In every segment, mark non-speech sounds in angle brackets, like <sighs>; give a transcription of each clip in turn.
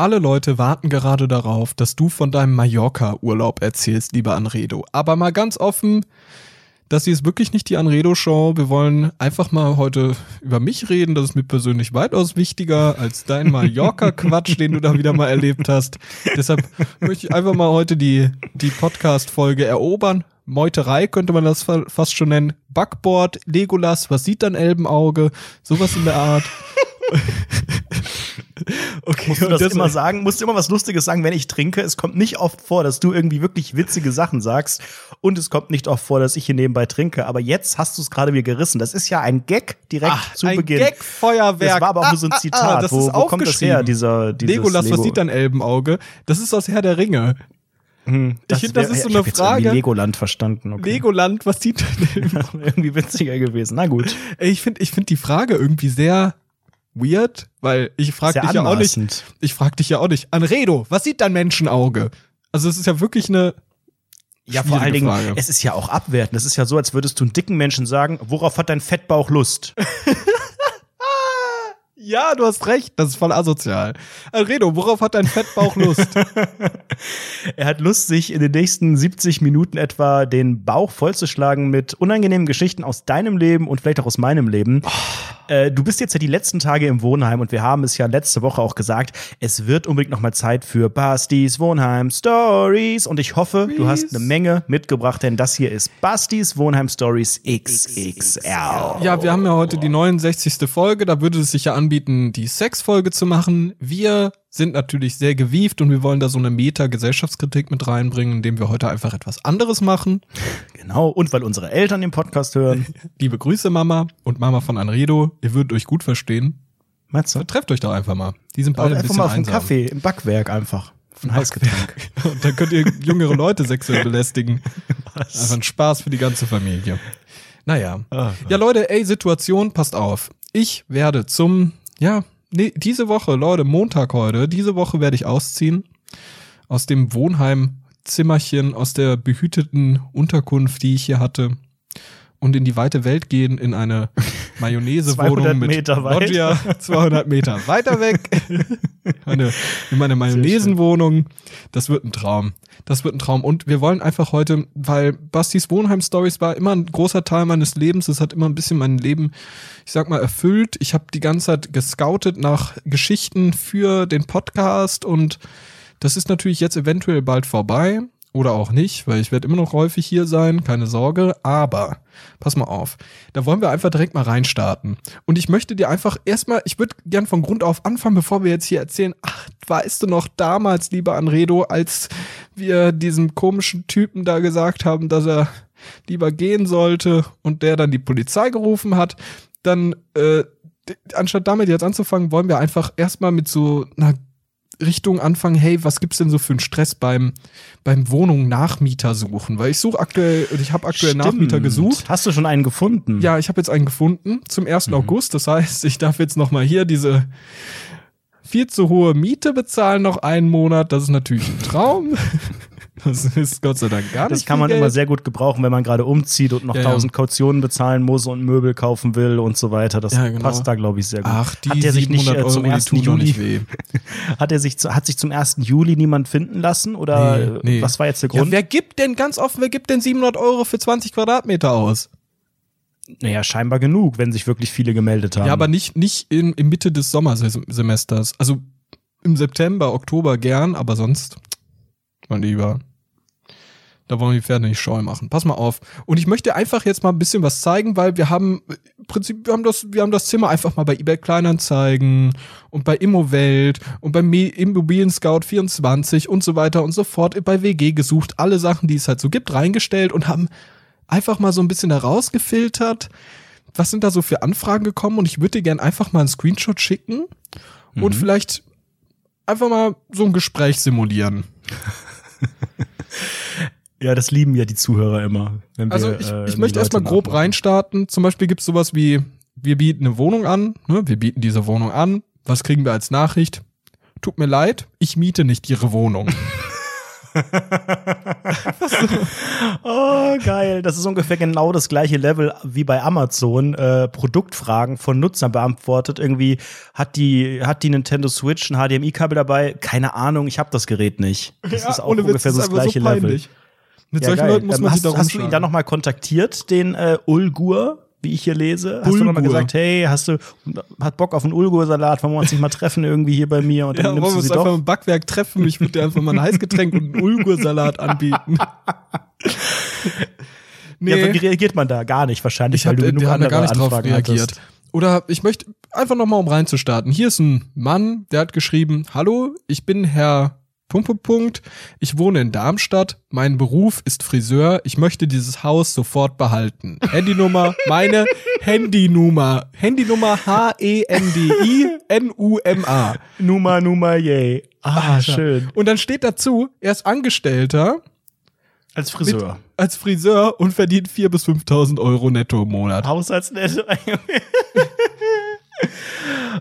Alle Leute warten gerade darauf, dass du von deinem Mallorca-Urlaub erzählst, lieber Anredo. Aber mal ganz offen, das hier ist wirklich nicht die Anredo-Show. Wir wollen einfach mal heute über mich reden. Das ist mir persönlich weitaus wichtiger als dein <laughs> Mallorca-Quatsch, den du da wieder mal erlebt hast. Deshalb möchte ich einfach mal heute die, die Podcast-Folge erobern. Meuterei könnte man das fast schon nennen. Backboard, Legolas, was sieht dann Elbenauge? Sowas in der Art. <laughs> Okay, musst du das, das immer sagen? Musst du immer was Lustiges sagen, wenn ich trinke? Es kommt nicht oft vor, dass du irgendwie wirklich witzige Sachen sagst. Und es kommt nicht oft vor, dass ich hier nebenbei trinke. Aber jetzt hast du es gerade wieder gerissen. Das ist ja ein Gag direkt Ach, zu ein Beginn. Ein Gag-Feuerwerk. Das war aber auch nur so ein Zitat. Ah, ah, das wo, ist wo kommt das her, dieser, Legolas, Lego. was sieht dein Elbenauge? Das ist aus Herr der Ringe. Hm, ich finde, das ist so eine Frage. Legoland verstanden. Okay. Legoland, was sieht <laughs> Elbenauge? irgendwie witziger gewesen. Na gut. Ich finde, ich finde die Frage irgendwie sehr weird, weil ich frage dich ja auch nicht. Ich frage dich ja auch nicht. Anredo, was sieht dein Menschenauge? Also es ist ja wirklich eine ja, vor allen Dingen, Frage. es ist ja auch abwertend. Es ist ja so, als würdest du einen dicken Menschen sagen, worauf hat dein Fettbauch Lust? <laughs> Ja, du hast recht, das ist voll asozial. Alredo, worauf hat dein Fettbauch Lust? <laughs> er hat Lust, sich in den nächsten 70 Minuten etwa den Bauch vollzuschlagen mit unangenehmen Geschichten aus deinem Leben und vielleicht auch aus meinem Leben. Oh. Äh, du bist jetzt ja die letzten Tage im Wohnheim und wir haben es ja letzte Woche auch gesagt, es wird unbedingt noch mal Zeit für Bastis Wohnheim Stories und ich hoffe, Please. du hast eine Menge mitgebracht, denn das hier ist Bastis Wohnheim Stories XXL. Ja, wir haben ja heute die 69. Folge, da würde es sich ja anbieten, anbieten, die Sexfolge zu machen. Wir sind natürlich sehr gewieft und wir wollen da so eine Meta-Gesellschaftskritik mit reinbringen, indem wir heute einfach etwas anderes machen. <laughs> Genau, und weil unsere Eltern den Podcast hören. <laughs> Liebe Grüße, Mama und Mama von Anredo. Ihr würdet euch gut verstehen. Meinst du? Trefft euch doch einfach mal. Die sind beide ein bisschen mal auf einen Kaffee im Backwerk einfach. Ein Heißgetränk. <laughs> und dann könnt ihr jüngere Leute sexuell belästigen. Was? Einfach ein Spaß für die ganze Familie. Naja. Ah, ja, Leute, ey, Situation, passt auf. Ich werde zum ja, nee, diese Woche, Leute, Montag heute, diese Woche werde ich ausziehen. Aus dem Wohnheimzimmerchen, aus der behüteten Unterkunft, die ich hier hatte und in die weite Welt gehen in eine <laughs> Mayonnaise-Wohnung mit Meter Loggia, <laughs> 200 Meter weiter weg. <laughs> meine, in meine Mayonnaise-Wohnung. Das wird ein Traum. Das wird ein Traum. Und wir wollen einfach heute, weil Bastis Wohnheim-Stories war immer ein großer Teil meines Lebens. Es hat immer ein bisschen mein Leben, ich sag mal, erfüllt. Ich habe die ganze Zeit gescoutet nach Geschichten für den Podcast und das ist natürlich jetzt eventuell bald vorbei oder auch nicht, weil ich werde immer noch häufig hier sein, keine Sorge. Aber pass mal auf, da wollen wir einfach direkt mal reinstarten. Und ich möchte dir einfach erstmal, ich würde gern von Grund auf anfangen, bevor wir jetzt hier erzählen, ach, weißt du noch damals, lieber Anredo, als wir diesem komischen Typen da gesagt haben, dass er lieber gehen sollte und der dann die Polizei gerufen hat, dann äh, anstatt damit jetzt anzufangen, wollen wir einfach erstmal mit so einer Richtung anfangen, hey, was gibt's denn so für einen Stress beim, beim Wohnung Nachmieter suchen? Weil ich suche aktuell, ich habe aktuell Stimmt. Nachmieter gesucht. Hast du schon einen gefunden? Ja, ich habe jetzt einen gefunden zum 1. Mhm. August. Das heißt, ich darf jetzt nochmal hier diese viel zu hohe Miete bezahlen noch einen Monat. Das ist natürlich ein Traum. <laughs> Das ist Gott sei Dank gar nicht. Das kann man Geld. immer sehr gut gebrauchen, wenn man gerade umzieht und noch ja, 1000 ja. Kautionen bezahlen muss und Möbel kaufen will und so weiter. Das ja, genau. passt da, glaube ich, sehr gut. Ach, die hat er sich nicht äh, zum 1. Juli <laughs> hat er sich hat sich zum 1. Juli niemand finden lassen oder nee, nee. was war jetzt der Grund? Wer gibt denn ganz offen, wer gibt denn 700 Euro für 20 Quadratmeter aus? Naja, scheinbar genug, wenn sich wirklich viele gemeldet haben. Ja, aber nicht, nicht in, in Mitte des Sommersemesters. Also im September, Oktober gern, aber sonst, mein Lieber. Da wollen wir die Pferde nicht scheu machen. Pass mal auf. Und ich möchte einfach jetzt mal ein bisschen was zeigen, weil wir haben im Prinzip, wir haben das, wir haben das Zimmer einfach mal bei eBay Kleinanzeigen und bei Immowelt und beim Immobilien Scout 24 und so weiter und so fort bei WG gesucht. Alle Sachen, die es halt so gibt, reingestellt und haben einfach mal so ein bisschen herausgefiltert. Was sind da so für Anfragen gekommen? Und ich würde dir gerne einfach mal einen Screenshot schicken mhm. und vielleicht einfach mal so ein Gespräch simulieren. <laughs> Ja, das lieben ja die Zuhörer immer. Wir, also ich, äh, ich möchte erstmal grob reinstarten. Zum Beispiel gibt es sowas wie, wir bieten eine Wohnung an, ne? wir bieten diese Wohnung an. Was kriegen wir als Nachricht? Tut mir leid, ich miete nicht Ihre Wohnung. <laughs> <laughs> oh, geil. Das ist ungefähr genau das gleiche Level wie bei Amazon. Äh, Produktfragen von Nutzern beantwortet. Irgendwie hat die, hat die Nintendo Switch ein HDMI-Kabel dabei? Keine Ahnung, ich habe das Gerät nicht. Das Ja, ist auch Witz, ungefähr das so ist das gleiche so Level. Mit Ja, solchen geil. Leuten muss Ähm, man hast, sich da hast du ihn dann nochmal kontaktiert, den äh, Ulgur, wie ich hier lese? Hast du nochmal gesagt, hey, hast du, hat Bock auf einen Ulgur-Salat, wollen wir uns nicht mal treffen irgendwie hier bei mir und dann Ja, wollen nimmst wir du sie uns einfach doch? im Backwerk treffen? Ich würde dir einfach mal ein Heißgetränk und einen Ulgur-Salat <laughs> anbieten. <laughs> Ja, wie reagiert man da? Gar nicht wahrscheinlich, Ich weil du genug andere gar nicht drauf Anfragen reagiert. hattest. Oder ich möchte einfach noch mal um reinzustarten. Hier ist ein Mann, der hat geschrieben: Hallo, ich bin Herr Punkt Punkt Punkt. Ich wohne in Darmstadt. Mein Beruf ist Friseur. Ich möchte dieses Haus sofort behalten. Handynummer, meine Handynummer, Handynummer H E N D I N U M A. Numa, Numa, yay. Ah, Alter. schön. Und dann steht dazu: Er ist Angestellter Als Friseur. als Friseur und verdient 4.000 bis 5.000 Euro netto im Monat. Haushaltsnetto. <laughs>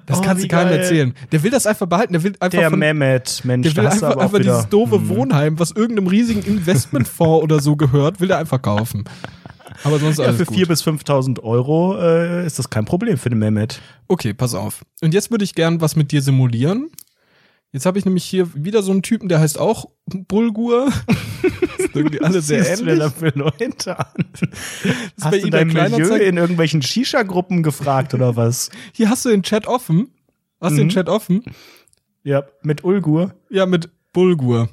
Das Oh, kannst du keinem geil. erzählen. Der will das einfach behalten. Der will einfach Der von, Mehmet, Mensch, der will einfach, einfach dieses doofe Wohnheim, was irgendeinem riesigen Investmentfonds oder so gehört, will er einfach kaufen. Aber sonst Ja, alles für gut. 4.000 bis 5.000 Euro äh, ist das kein Problem für den Mehmet. Okay, pass auf. Und jetzt würde ich gern was mit dir simulieren. Jetzt habe ich nämlich hier wieder so einen Typen, der heißt auch Bulgur. <laughs> Das irgendwie alle sehr du ähnlich. für Leute an? bei Hast du eBay dein Milieu Kleinanzeigen- in irgendwelchen Shisha-Gruppen gefragt oder was? Hier hast du den Chat offen. Hast du den Mhm. Chat offen? Ja, mit Ulgur. Ja, mit Bulgur.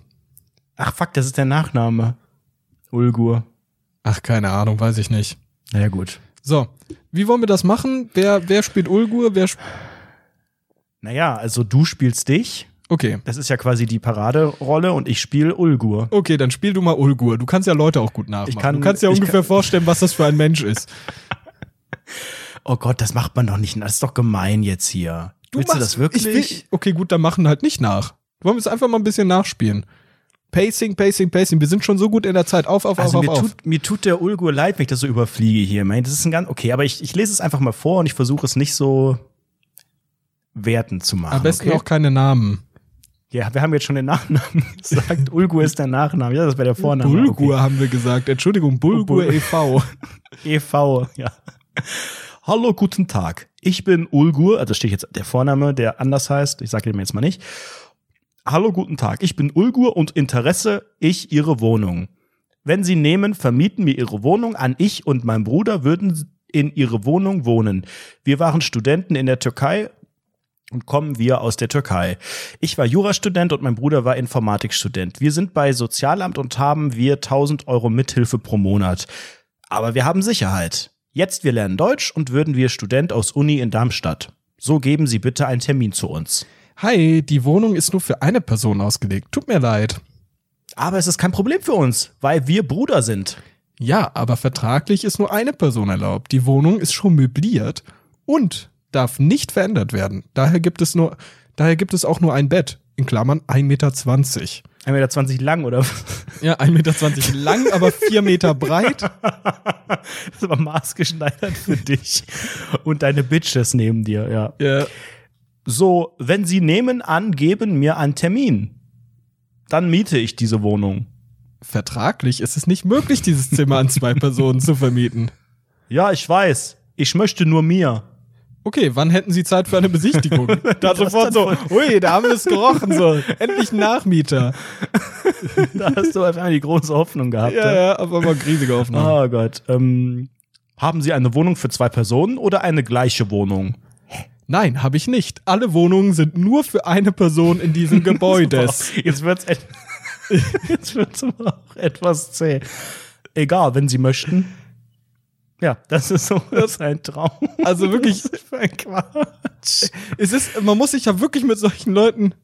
Ach fuck, das ist der Nachname. Ulgur. Ach, keine Ahnung, weiß ich nicht. Na ja, gut. So, wie wollen wir das machen? Wer, wer spielt Ulgur? Wer sp Naja, also du spielst dich. Okay. Das ist ja quasi die Paraderolle und ich spiele Ulgur. Okay, dann spiel du mal Ulgur. Du kannst ja Leute auch gut nachmachen. Ich kann- du kannst ja ungefähr kann- vorstellen, was das für ein Mensch ist. <laughs> Oh Gott, das macht man doch nicht. Das ist doch gemein jetzt hier. Willst du machst- das wirklich? Ich will, okay, gut, dann machen halt nicht nach. Wollen wir es einfach mal ein bisschen nachspielen? Pacing, Pacing, Pacing. Wir sind schon so gut in der Zeit. Auf, auf, Also auf, mir auf, tut, mir tut der Ulgur leid, wenn ich das so überfliege hier. Meine, das ist ein ganz, okay, aber ich, ich lese es einfach mal vor und ich versuche es nicht so wertend zu machen. Am besten okay? auch keine Namen. Ja, wir haben jetzt schon den Nachnamen <laughs> gesagt. Ulgur ist der Nachname. Ja, das wäre der Vorname. Bulgur haben wir gesagt. Entschuldigung, Bulgur Bul- e.V. <laughs> e.V., ja. Hallo, guten Tag. Ich bin Ulgur, also steht jetzt der Vorname, der anders heißt. Ich sage dem jetzt mal nicht. Hallo, guten Tag. Ich bin Ulgur und Interesse ich Ihre Wohnung. Wenn Sie nehmen, vermieten mir Ihre Wohnung an. Ich und mein Bruder würden in Ihre Wohnung wohnen. Wir waren Studenten in der Türkei und kommen wir aus der Türkei. Ich war Jurastudent und mein Bruder war Informatikstudent. Wir sind bei Sozialamt und haben wir 1000 Euro Mithilfe pro Monat. Aber wir haben Sicherheit. Jetzt wir lernen Deutsch und würden wir Student aus Uni in Darmstadt. So geben Sie bitte einen Termin zu uns. Hi, die Wohnung ist nur für eine Person ausgelegt. Tut mir leid. Aber es ist kein Problem für uns, weil wir Bruder sind. Ja, aber vertraglich ist nur eine Person erlaubt. Die Wohnung ist schon möbliert und darf nicht verändert werden. Daher gibt es nur, daher gibt es auch nur ein Bett. In Klammern 1,20 Meter. 1,20 Meter lang, oder? Ja, 1,20 Meter lang, aber 4 Meter breit. <laughs> Das ist aber maßgeschneidert für dich. Und deine Bitches neben dir, ja. Ja. So, wenn Sie nehmen an, geben mir einen Termin. Dann miete ich diese Wohnung. Vertraglich ist es nicht möglich, dieses Zimmer an zwei Personen zu vermieten. Ja, ich weiß. Ich möchte nur mir. Okay, wann hätten Sie Zeit für eine Besichtigung? <laughs> Da sofort so, ui, da haben wir es gerochen, so. Endlich ein Nachmieter. <laughs> Da hast du auf einmal die große Hoffnung gehabt. Ja, ja, aber mal riesige Aufnahme. Oh Gott. Ähm, haben Sie eine Wohnung für zwei Personen oder eine gleiche Wohnung? Nein, habe ich nicht. Alle Wohnungen sind nur für eine Person in diesem <laughs> Gebäude. Jetzt wird's, et jetzt wird's aber auch etwas zäh. Egal, wenn Sie möchten. Ja, das ist so das ist ein Traum. Also wirklich, <laughs> Was für ein Quatsch. es ist, man muss sich ja wirklich mit solchen Leuten,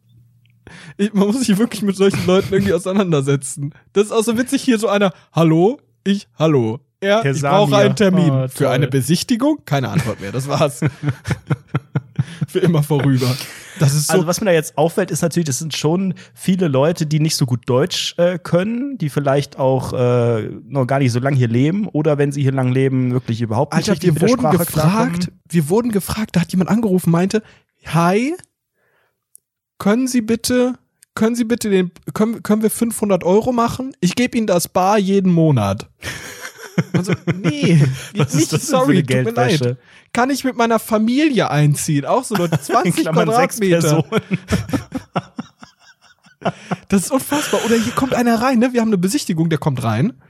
man muss sich wirklich mit solchen Leuten irgendwie auseinandersetzen. Das ist auch so witzig hier so einer, hallo, ich, hallo. Er, ich brauche einen Termin. Oh, Für eine Besichtigung? Keine Antwort mehr, das war's. <laughs> Für immer vorüber. Das ist so, Also was mir da jetzt auffällt, ist natürlich, das sind schon viele Leute, die nicht so gut Deutsch äh, können, die vielleicht auch äh, noch gar nicht so lange hier leben oder wenn sie hier lang leben, wirklich überhaupt nicht Alter, wir mit der wurden Sprache gefragt, wir wurden gefragt, da hat jemand angerufen, meinte, hi, können Sie bitte können Sie bitte den, können, können wir 500 Euro machen? Ich gebe Ihnen das Bar jeden Monat. Also, nee, <laughs> Was ist nicht, sorry, für eine tut mir leid. Kann ich mit meiner Familie einziehen? Auch so Leute, <laughs> 20 Klammern sechs Quadratmeter. Das ist unfassbar. Oder hier kommt einer rein, ne? Wir haben eine Besichtigung, der kommt rein,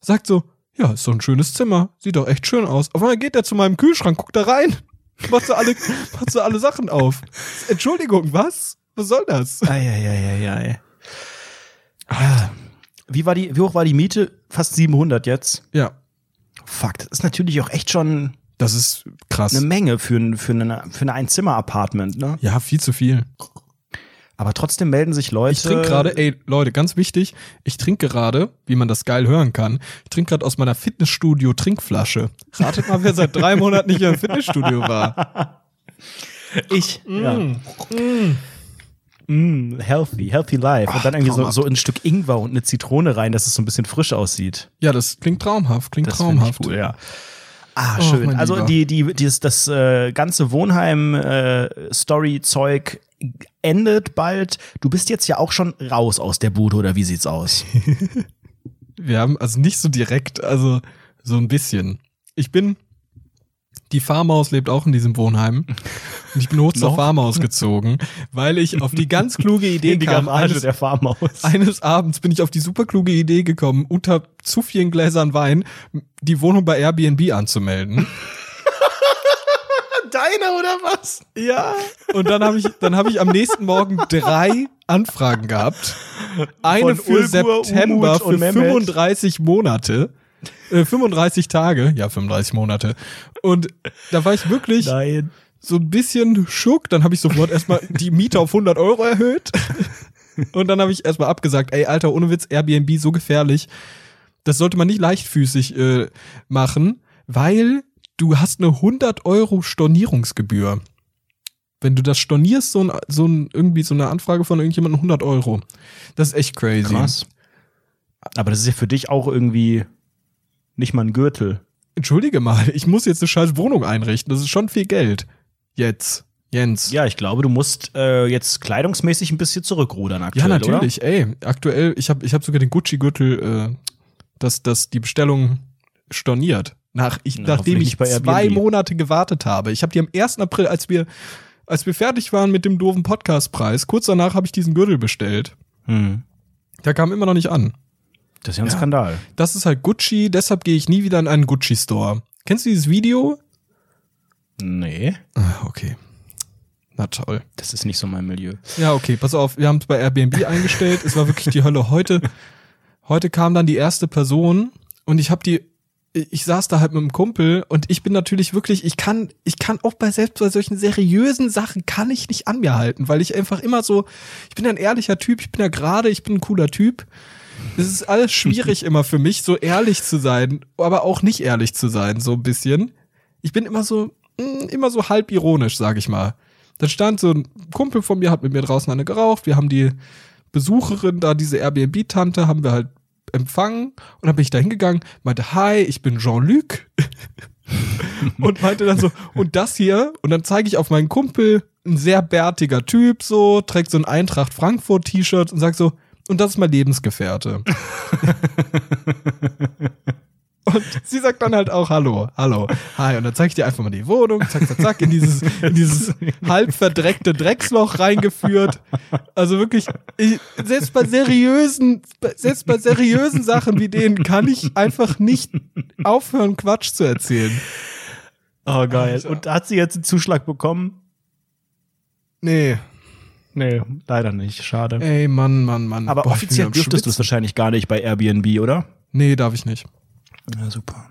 sagt so, ja, ist so ein schönes Zimmer, sieht doch echt schön aus. Auf einmal geht er zu meinem Kühlschrank, guckt da rein, <laughs> macht so alle, macht so alle Sachen auf. Entschuldigung, was? Was soll das? Eieieiei. Ah. Wie, war die, wie hoch war die Miete? Fast 700 jetzt. Ja, Fuck, das ist natürlich auch echt schon das ist krass. eine Menge für ein, für eine, für eine Einzimmer-Apartment, ne? Ja, viel zu viel. Aber trotzdem melden sich Leute. Ich trinke gerade, ey, Leute, ganz wichtig, ich trinke gerade, wie man das geil hören kann, ich trinke gerade aus meiner Fitnessstudio-Trinkflasche. Ratet mal, wer seit drei Monaten nicht im Fitnessstudio war. Ich. Ja. Mm. Mm, healthy, healthy life. Und dann irgendwie so, traumhaft. so ein Stück Ingwer und eine Zitrone rein, dass es so ein bisschen frisch aussieht. Ja, das klingt traumhaft, klingt Das finde ich traumhaft. cool, ja. Ah, Oh, schön. mein Also die, die, dieses, das äh, ganze Wohnheim-Story-Zeug endet bald. Du bist jetzt ja auch schon raus aus der Bude, oder wie sieht's aus? <laughs> Wir haben also nicht so direkt, also so ein bisschen. Ich bin, die Farmaus lebt auch in diesem Wohnheim. Und ich bin hoch zur Noch? Farmaus gezogen, weil ich auf die ganz kluge <laughs> Idee In die kam. Eines, der Farmhaus. eines Abends bin ich auf die super kluge Idee gekommen, unter zu vielen Gläsern Wein die Wohnung bei Airbnb anzumelden. <laughs> Deine oder was? Ja. Und dann habe ich, dann habe ich am nächsten Morgen drei Anfragen gehabt. Eine Von für Ulgur, September Umut und für Mehmet. 35 Monate. Äh, 35 Tage, ja, 35 Monate. Und da war ich wirklich Nein. so ein bisschen schock. Dann habe ich sofort erstmal die Miete auf 100 Euro erhöht. Und dann habe ich erstmal abgesagt, ey, Alter, ohne Witz, Airbnb so gefährlich. Das sollte man nicht leichtfüßig äh, machen, weil du hast eine 100 Euro Stornierungsgebühr. Wenn du das stornierst, so ein, so ein, irgendwie so eine Anfrage von irgendjemandem 100 Euro. Das ist echt crazy. Krass. Aber das ist ja für dich auch irgendwie nicht mal ein Gürtel. Entschuldige mal, ich muss jetzt eine scheiß Wohnung einrichten. Das ist schon viel Geld. Jetzt. Jens. Ja, ich glaube, du musst äh, jetzt kleidungsmäßig ein bisschen zurückrudern Ja, aktuell, natürlich, ey. Aktuell, ich habe ich hab sogar den Gucci-Gürtel, äh, dass das die Bestellung storniert. Nach, ich, Na, nachdem ich zwei. Monate gewartet habe. Ich habe die am 1. April, als wir, als wir fertig waren mit dem doofen Podcastpreis, kurz danach habe ich diesen Gürtel bestellt. oder? Hm. Der kam immer noch nicht an. Das ist ja ein Ja. Skandal. Das ist halt Gucci, deshalb gehe ich nie wieder in einen Gucci-Store. Kennst du dieses Video? Nee, Ah, okay. Na toll. das ist nicht so mein Milieu. Ja, okay, pass auf, wir haben es bei Airbnb <laughs> eingestellt. Es war wirklich die Hölle. Heute, heute kam dann die erste Person und ich habe die, ich saß da halt mit einem Kumpel und ich bin natürlich wirklich, ich kann, ich kann auch bei selbst bei solchen seriösen Sachen kann ich nicht an mir halten, weil ich einfach immer so, ich bin ein ehrlicher Typ, ich bin ja gerade, ich bin ein cooler Typ. Es ist alles schwierig immer für mich, so ehrlich zu sein, aber auch nicht ehrlich zu sein, so ein bisschen. Ich bin immer so, mh, immer so halb ironisch, sag ich mal. Dann stand so ein Kumpel von mir, hat mit mir draußen eine geraucht. Wir haben die Besucherin da, diese Airbnb-Tante, haben wir halt empfangen. Und dann bin ich da hingegangen, meinte, hi, ich bin Jean-Luc. <laughs> und meinte dann so, und das hier, und dann zeige ich auf meinen Kumpel, ein sehr bärtiger Typ, so, trägt so ein Eintracht Frankfurt-T-Shirt und sagt so, und das ist mein Lebensgefährte. <laughs> Und sie sagt dann halt auch Hallo, hallo, hi. Und dann zeige ich dir einfach mal die Wohnung, zack, zack, zack, in dieses, in dieses halb verdreckte Drecksloch reingeführt. Also wirklich, ich, selbst bei seriösen, selbst bei seriösen Sachen wie denen kann ich einfach nicht aufhören, Quatsch zu erzählen. Oh, geil. Alter. Und hat sie jetzt einen Zuschlag bekommen? Nee, Nee, leider nicht. Schade. ey, Mann, Mann, Mann. Aber Boah, offiziell dürftest du es wahrscheinlich gar nicht bei Airbnb, oder? Nee, darf ich nicht. Ja, super.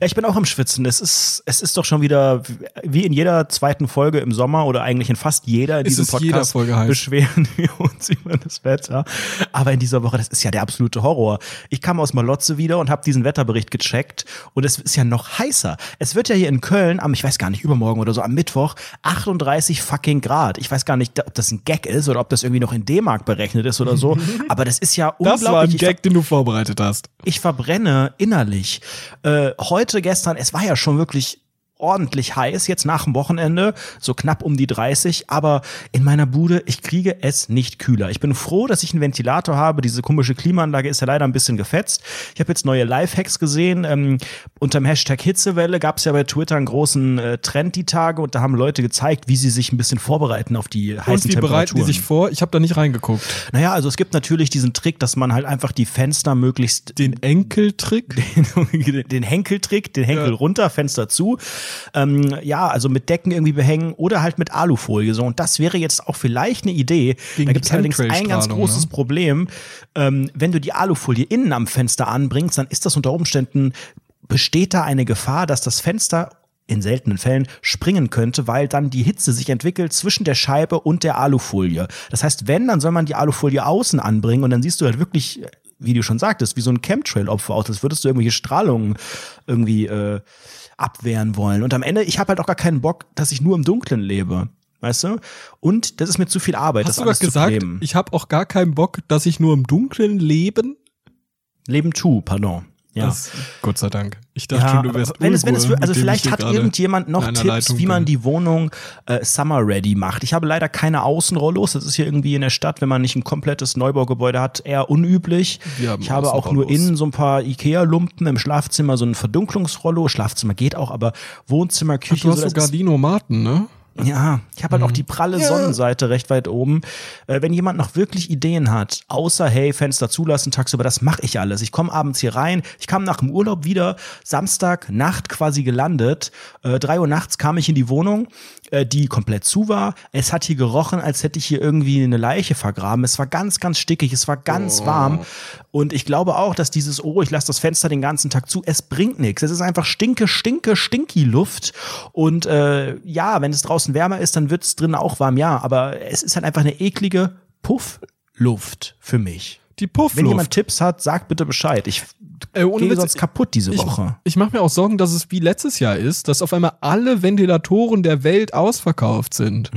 Ja, ich bin auch am Schwitzen. Es ist, es ist doch schon wieder wie in jeder zweiten Folge im Sommer oder eigentlich in fast jeder in Ist diesem Podcast beschweren <laughs> wir uns über das Wetter. Aber in dieser Woche, das ist ja der absolute Horror. Ich kam aus Malotze wieder und habe diesen Wetterbericht gecheckt und es ist ja noch heißer. Es wird ja hier in Köln am, ich weiß gar nicht, übermorgen oder so, am Mittwoch 38 fucking Grad. Ich weiß gar nicht, ob das ein Gag ist oder ob das irgendwie noch in D-Mark berechnet ist oder so. <laughs> Aber das ist ja Das war ein unglaublich. Gag, den du vorbereitet hast. ich verbrenne innerlich. Äh, heute, gestern, es war ja schon wirklich ordentlich heiß jetzt nach dem Wochenende, so knapp um die 30, aber in meiner Bude, ich kriege es nicht kühler. Ich bin froh, dass ich einen Ventilator habe. Diese komische Klimaanlage ist ja leider ein bisschen gefetzt. Ich habe jetzt neue Lifehacks gesehen. Ähm, unter dem Hashtag Hitzewelle gab es ja bei Twitter einen großen äh, Trend die Tage und da haben Leute gezeigt, wie sie sich ein bisschen vorbereiten auf die heißen Und wie Temperaturen. bereiten die sich vor? Ich habe da nicht reingeguckt. Naja, also es gibt natürlich diesen Trick, dass man halt einfach die Fenster möglichst Den Enkeltrick? den, <laughs> den Henkeltrick, den Henkel Ja. runter, Fenster zu. Ähm, ja, also mit Decken irgendwie behängen oder halt mit Alufolie. So. Und das wäre jetzt auch vielleicht eine Idee. Gegen da gibt es allerdings ein ganz Chemtrail-Strahlung, großes ne? Problem. Ähm, wenn du die Alufolie innen am Fenster anbringst, dann ist das unter Umständen, besteht da eine Gefahr, dass das Fenster in seltenen Fällen springen könnte, weil dann die Hitze sich entwickelt zwischen der Scheibe und der Alufolie. Das heißt, wenn, dann soll man die Alufolie außen anbringen und dann siehst du halt wirklich, wie du schon sagtest, wie so ein Chemtrail-Opfer aus, als würdest du irgendwelche Strahlungen irgendwie äh, abwehren wollen. Und am Ende, ich habe halt auch gar keinen Bock, dass ich nur im Dunklen lebe. Weißt du? Und das ist mir zu viel Arbeit, Hast das du alles gesagt, ich habe auch gar keinen Bock, dass ich nur im Dunkeln leben? Leben tu, pardon. Ja. Das, Gott sei Dank. Ich dachte Ja, schon, du wärst wenn es, wenn es, also vielleicht hat irgendjemand noch Tipps, Leitung wie man die Wohnung äh, summer ready macht. Ich habe leider keine Außenrollos. Das ist hier irgendwie in der Stadt, wenn man nicht ein komplettes Neubaugebäude hat, eher unüblich. Ich habe auch nur innen so ein paar Ikea-Lumpen im Schlafzimmer, so ein Verdunklungsrollo. Schlafzimmer geht auch, aber Wohnzimmer, Ach, Küche, du hast so, so das ist- Gardinomaten, ne? Ja, ich habe halt auch die pralle Ja. Sonnenseite recht weit oben. Äh, wenn jemand noch wirklich Ideen hat, außer hey, Fenster zulassen tagsüber, das mache ich alles. Ich komme abends hier rein. Ich kam nach dem Urlaub wieder, Samstag Nacht quasi gelandet. Äh, drei Uhr nachts kam ich in die Wohnung, äh, die komplett zu war. Es hat hier gerochen, als hätte ich hier irgendwie eine Leiche vergraben. Es war ganz, ganz stickig, es war ganz Oh. warm. Und ich glaube auch, dass dieses, oh, ich lasse das Fenster den ganzen Tag zu, es bringt nichts. Es ist einfach stinke, stinke, stinky Luft. Und äh, ja, wenn es draußen wärmer ist, dann wird es drinnen auch warm, ja. Aber es ist halt einfach eine eklige Puffluft für mich. Die Puffluft. Wenn jemand Tipps hat, sagt bitte Bescheid. Ich Äh, ohne gehe sonst kaputt diese ich, Woche. ich mache mir auch Sorgen, dass es wie letztes Jahr ist, dass auf einmal alle Ventilatoren der Welt ausverkauft sind.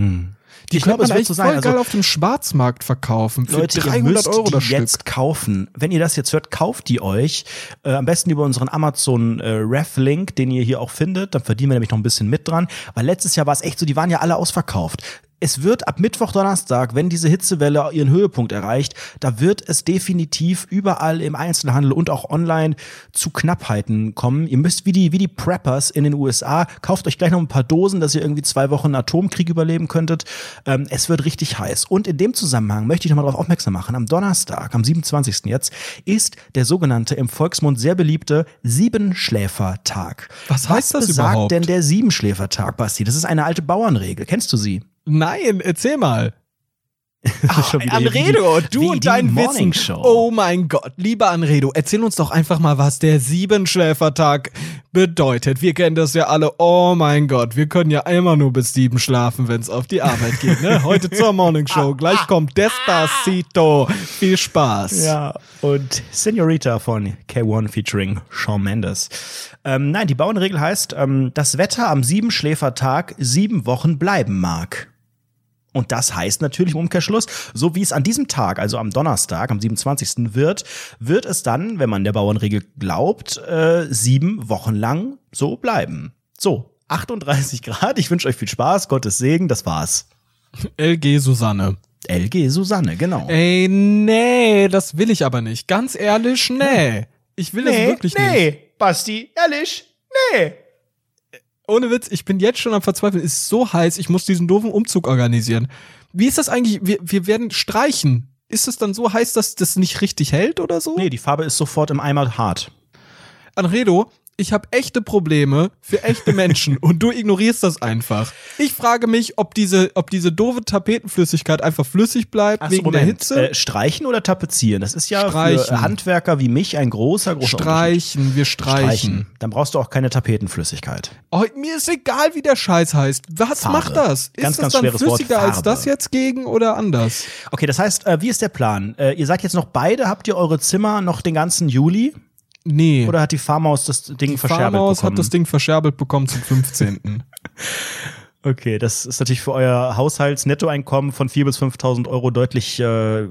Die. Ich glaube, es man wird echt so voll sein. Also- geil auf dem Schwarzmarkt verkaufen. Für Leute, 300 ihr müsst Euro die das Stück. jetzt kaufen. Wenn ihr das jetzt hört, kauft die euch. Äh, am besten über unseren Amazon äh, Ref-Link, den ihr hier auch findet. Dann verdienen wir nämlich noch ein bisschen mit dran. Weil letztes Jahr war es echt so, die waren ja alle ausverkauft. Es wird ab Mittwoch, Donnerstag, wenn diese Hitzewelle ihren Höhepunkt erreicht, da wird es definitiv überall im Einzelhandel und auch online zu Knappheiten kommen. Ihr müsst wie die, wie die Preppers in den USA, kauft euch gleich noch ein paar Dosen, dass ihr irgendwie zwei Wochen einen Atomkrieg überleben könntet. Ähm, es wird richtig heiß. Und in dem Zusammenhang möchte ich nochmal darauf aufmerksam machen. Am Donnerstag, am 27. jetzt, ist der sogenannte im Volksmund sehr beliebte Siebenschläfertag. Was heißt das besagt überhaupt? denn der Siebenschläfertag, Basti? Das ist eine alte Bauernregel. Kennst du sie? Nein, erzähl mal. <laughs> Wie die- Anredo, du und dein Wissen. Show. Oh mein Gott, lieber Anredo, erzähl uns doch einfach mal, was der Siebenschläfertag bedeutet. Wir kennen das ja alle. Oh mein Gott, wir können ja immer nur bis sieben schlafen, wenn es auf die Arbeit geht. Ne? Heute zur Morning Show. Gleich kommt Despacito. Viel Spaß. Ja, und Senorita von K1 featuring Shawn Mendes. Ähm, nein, die Bauernregel heißt, ähm, das Wetter am Siebenschläfertag sieben Wochen bleiben mag. Und das heißt natürlich im Umkehrschluss, so wie es an diesem Tag, also am Donnerstag, am 27. wird, wird es dann, wenn man der Bauernregel glaubt, äh, sieben Wochen lang so bleiben. So, 38 Grad, ich wünsche euch viel Spaß, Gottes Segen, das war's. LG Susanne. LG Susanne, genau. Ey, nee, das will ich aber nicht. Ganz ehrlich, nee. Ich will das wirklich nicht. Basti, ehrlich, nee. Ohne Witz, ich bin jetzt schon am Verzweifeln. Es ist so heiß, ich muss diesen doofen Umzug organisieren. Wie ist das eigentlich? Wir, wir werden streichen. Ist es dann so heiß, dass das nicht richtig hält oder so? Nee, die Farbe ist sofort im Eimer hart. Anredo, ich habe echte Probleme für echte Menschen <laughs> und du ignorierst das einfach. Ich frage mich, ob diese, ob diese doofe Tapetenflüssigkeit einfach flüssig bleibt Ach wegen der Hitze. Äh, streichen oder tapezieren? Das ist ja für Streichen. äh, Handwerker wie mich ein großer, großer streichen, wir Unterschied. streichen. Dann brauchst du auch keine Tapetenflüssigkeit. Oh, mir ist egal, wie der Scheiß heißt. Was Farbe. macht das? Ist Ganz, das ganz dann schweres flüssiger als das jetzt gegen oder anders? Okay, das heißt, äh, wie ist der Plan? Äh, ihr seid jetzt noch beide, habt ihr eure Zimmer noch den ganzen Juli? Nee. Oder hat die Farmaus das Ding die verscherbelt Farmhaus bekommen? hat das Ding verscherbelt bekommen zum 15. <laughs> okay, das ist natürlich für euer Haushaltsnettoeinkommen von 4.000 bis 5.000 Euro deutlich äh,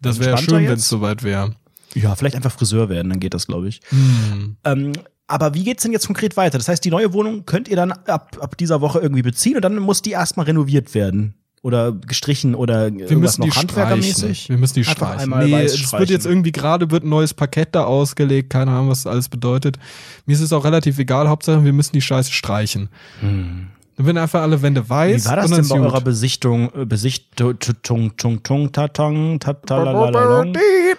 Das wäre schön, wenn es soweit wäre. Ja, vielleicht einfach Friseur werden, dann geht das, glaube ich. Hm. Ähm, aber wie geht's denn jetzt konkret weiter? Das heißt, die neue Wohnung könnt ihr dann ab, ab dieser Woche irgendwie beziehen und dann muss die erstmal renoviert werden. Oder gestrichen oder wir müssen die handwerkermäßig. Wir müssen die Einfach streichen. einmal Nee, es wird jetzt irgendwie gerade wird ein neues Parkett da ausgelegt, keine Ahnung, was das alles bedeutet. Mir ist es auch relativ egal, Hauptsache wir müssen die Scheiße streichen. Dann werden einfach alle Wände weiß. Wie war das denn bei gut. eurer Besichtung, Besichtung, tung, tung, tung, tatang, tatalalalong?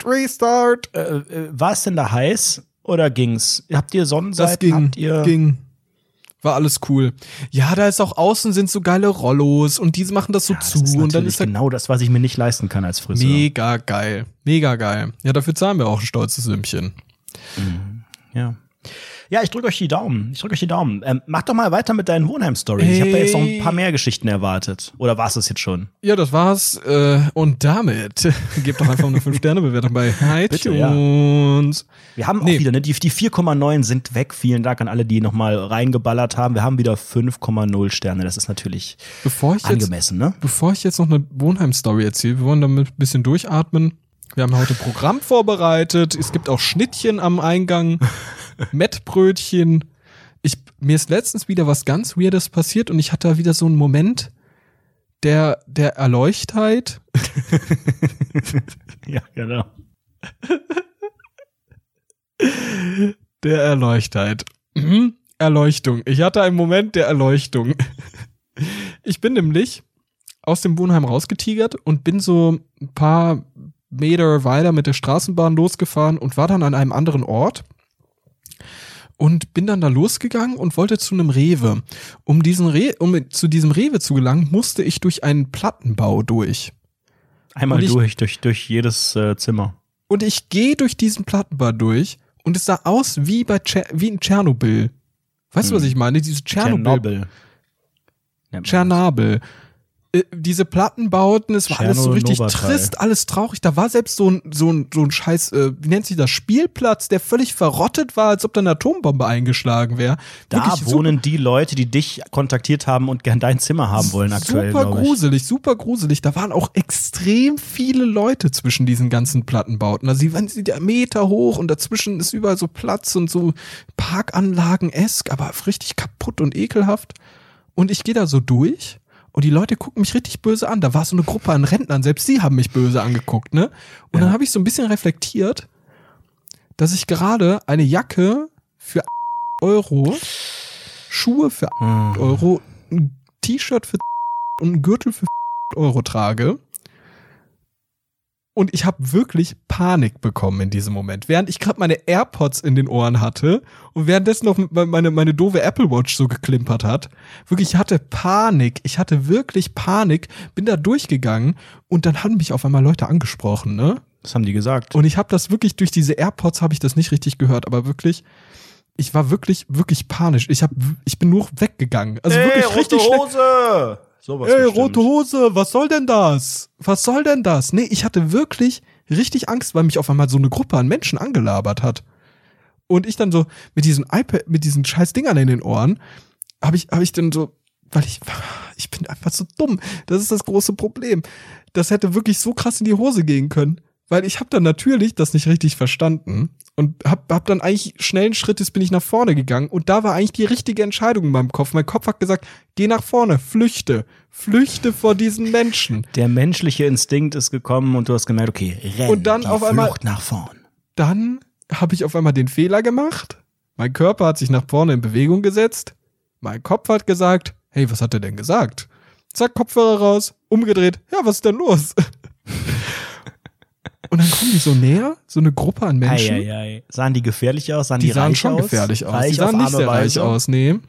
Restart. Äh, War es denn da heiß oder ging's? Habt ihr Das Sonnenseiten? ging, Habt ihr ging. War alles cool. Ja, da ist auch außen sind so geile Rollos und die machen das so Ja, das zu ist und dann ist da genau das, was ich mir nicht leisten kann als Friseur. mega geil. Mega geil. Ja, dafür zahlen wir auch ein stolzes Sümmchen. Ja. Ja, ich drücke euch die Daumen. Ich drücke euch die Daumen. Ähm, mach doch mal weiter mit deinen Wohnheim-Stories. Ich habe da jetzt noch ein Hey. paar mehr Geschichten erwartet. Oder war es das jetzt schon? Ja, das war's. Äh, und damit <laughs> gebt doch einfach eine 5-Sterne-Bewertung bei <laughs> Bitte, ja. iTunes. Wir haben Nee. auch wieder, ne? Die, die 4,9 sind weg. Vielen Dank an alle, die nochmal reingeballert haben. Wir haben wieder 5,0 Sterne. Das ist natürlich Bevor ich jetzt, angemessen, ne? bevor ich jetzt noch eine Wohnheim-Story erzähle, wir wollen damit ein bisschen durchatmen. Wir haben heute Programm vorbereitet. Es gibt auch Schnittchen am Eingang, Mettbrötchen. Ich, mir ist letztens wieder was ganz Weirdes passiert und ich hatte da wieder so einen Moment der, der Erleuchtheit. <laughs> Ja, genau. Der Erleuchtheit. Mhm. Erleuchtung. Ich hatte einen Moment der Erleuchtung. Ich bin nämlich aus dem Wohnheim rausgetigert und bin so ein paar Meter weiter mit der Straßenbahn losgefahren und war dann an einem anderen Ort und bin dann da losgegangen und wollte zu einem Rewe. Um diesen Re um zu diesem Rewe zu gelangen, musste ich durch einen Plattenbau durch. Einmal ich- durch, durch, durch jedes äh, Zimmer. Und ich gehe durch diesen Plattenbau durch und es sah aus wie bei Tscher wie in Tschernobyl. Weißt du, was ich meine? Diese Tschernobyl. Tschernobyl. Tschernobyl. Äh, diese Plattenbauten, es war alles so richtig Tschernobyl-Noberteil. trist, alles traurig. Da war selbst so ein, so ein, so ein scheiß, äh, wie nennt sich das, Spielplatz, der völlig verrottet war, als ob da eine Atombombe eingeschlagen wäre. Da Wirklich super- wohnen die Leute, die dich kontaktiert haben und gern dein Zimmer haben wollen aktuell, Super gruselig, super gruselig. Da waren auch extrem viele Leute zwischen diesen ganzen Plattenbauten. Also die waren die Meter hoch und dazwischen ist überall so Platz und so Parkanlagen-esk, aber richtig kaputt und ekelhaft. Und ich gehe da so durch und die Leute gucken mich richtig böse an. Da war so eine Gruppe an Rentnern, selbst sie haben mich böse angeguckt, ne? Und dann habe ich so ein bisschen reflektiert, dass ich gerade eine Jacke für <laughs> Euro, Schuhe für Hm. Euro, ein T-Shirt für <laughs> und ein Gürtel für <laughs> Euro trage. Und ich habe wirklich Panik bekommen in diesem Moment. Während ich gerade meine AirPods in den Ohren hatte und währenddessen noch meine, meine doofe Apple Watch so geklimpert hat. Wirklich, ich hatte Panik. Ich hatte wirklich Panik. Bin da durchgegangen und dann haben mich auf einmal Leute angesprochen, ne? Das haben die gesagt. Und ich habe das wirklich durch diese AirPods habe ich das nicht richtig gehört, aber wirklich, ich war wirklich, wirklich panisch. Ich hab, ich bin nur weggegangen. Also wirklich richtig schnell. Sowas Ey, bestimmt. rote Hose, was soll denn das? Was soll denn das? Nee, ich hatte wirklich richtig Angst, weil mich auf einmal so eine Gruppe an Menschen angelabert hat. Und ich dann so mit diesen iPad, mit diesen scheiß Dingern in den Ohren, habe ich, habe ich dann so, weil ich, ich bin einfach so dumm. Das ist das große Problem. Das hätte wirklich so krass in die Hose gehen können. Weil ich habe dann natürlich das nicht richtig verstanden und hab, hab dann eigentlich schnellen Schrittes bin ich nach vorne gegangen und da war eigentlich die richtige Entscheidung in meinem Kopf. Mein Kopf hat gesagt, geh nach vorne, flüchte, flüchte vor diesen Menschen. Der menschliche Instinkt ist gekommen und du hast gemerkt, okay, renn, Und dann auf einmal- Flucht nach vorn. Dann habe ich auf einmal den Fehler gemacht. Mein Körper hat sich nach vorne in Bewegung gesetzt. Mein Kopf hat gesagt, hey, was hat er denn gesagt? Zack, Kopfhörer raus, umgedreht. Ja, was ist denn los? Und dann kommen die so näher, so eine Gruppe an Menschen. Eieiei. Sahen die gefährlich aus? Sahen die, Die sahen reich schon aus? gefährlich aus. Reich die sahen nicht sehr reich Weise? aus, nee.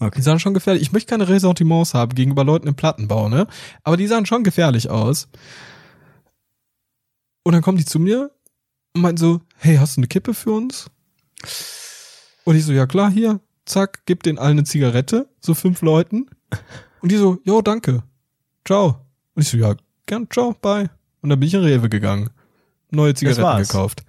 Okay. Die sahen schon gefährlich. Ich möchte keine Ressentiments haben gegenüber Leuten im Plattenbau, ne? Aber die sahen schon gefährlich aus. Und dann kommen die zu mir und meinten so, hey, hast du eine Kippe für uns? Und ich so, ja klar, hier, zack, gib den allen eine Zigarette, so fünf Leuten. Und die so, jo, danke. Ciao. Und ich so, ja, gern, ciao, bye. Und dann bin ich in Rewe gegangen. Neue Zigaretten gekauft.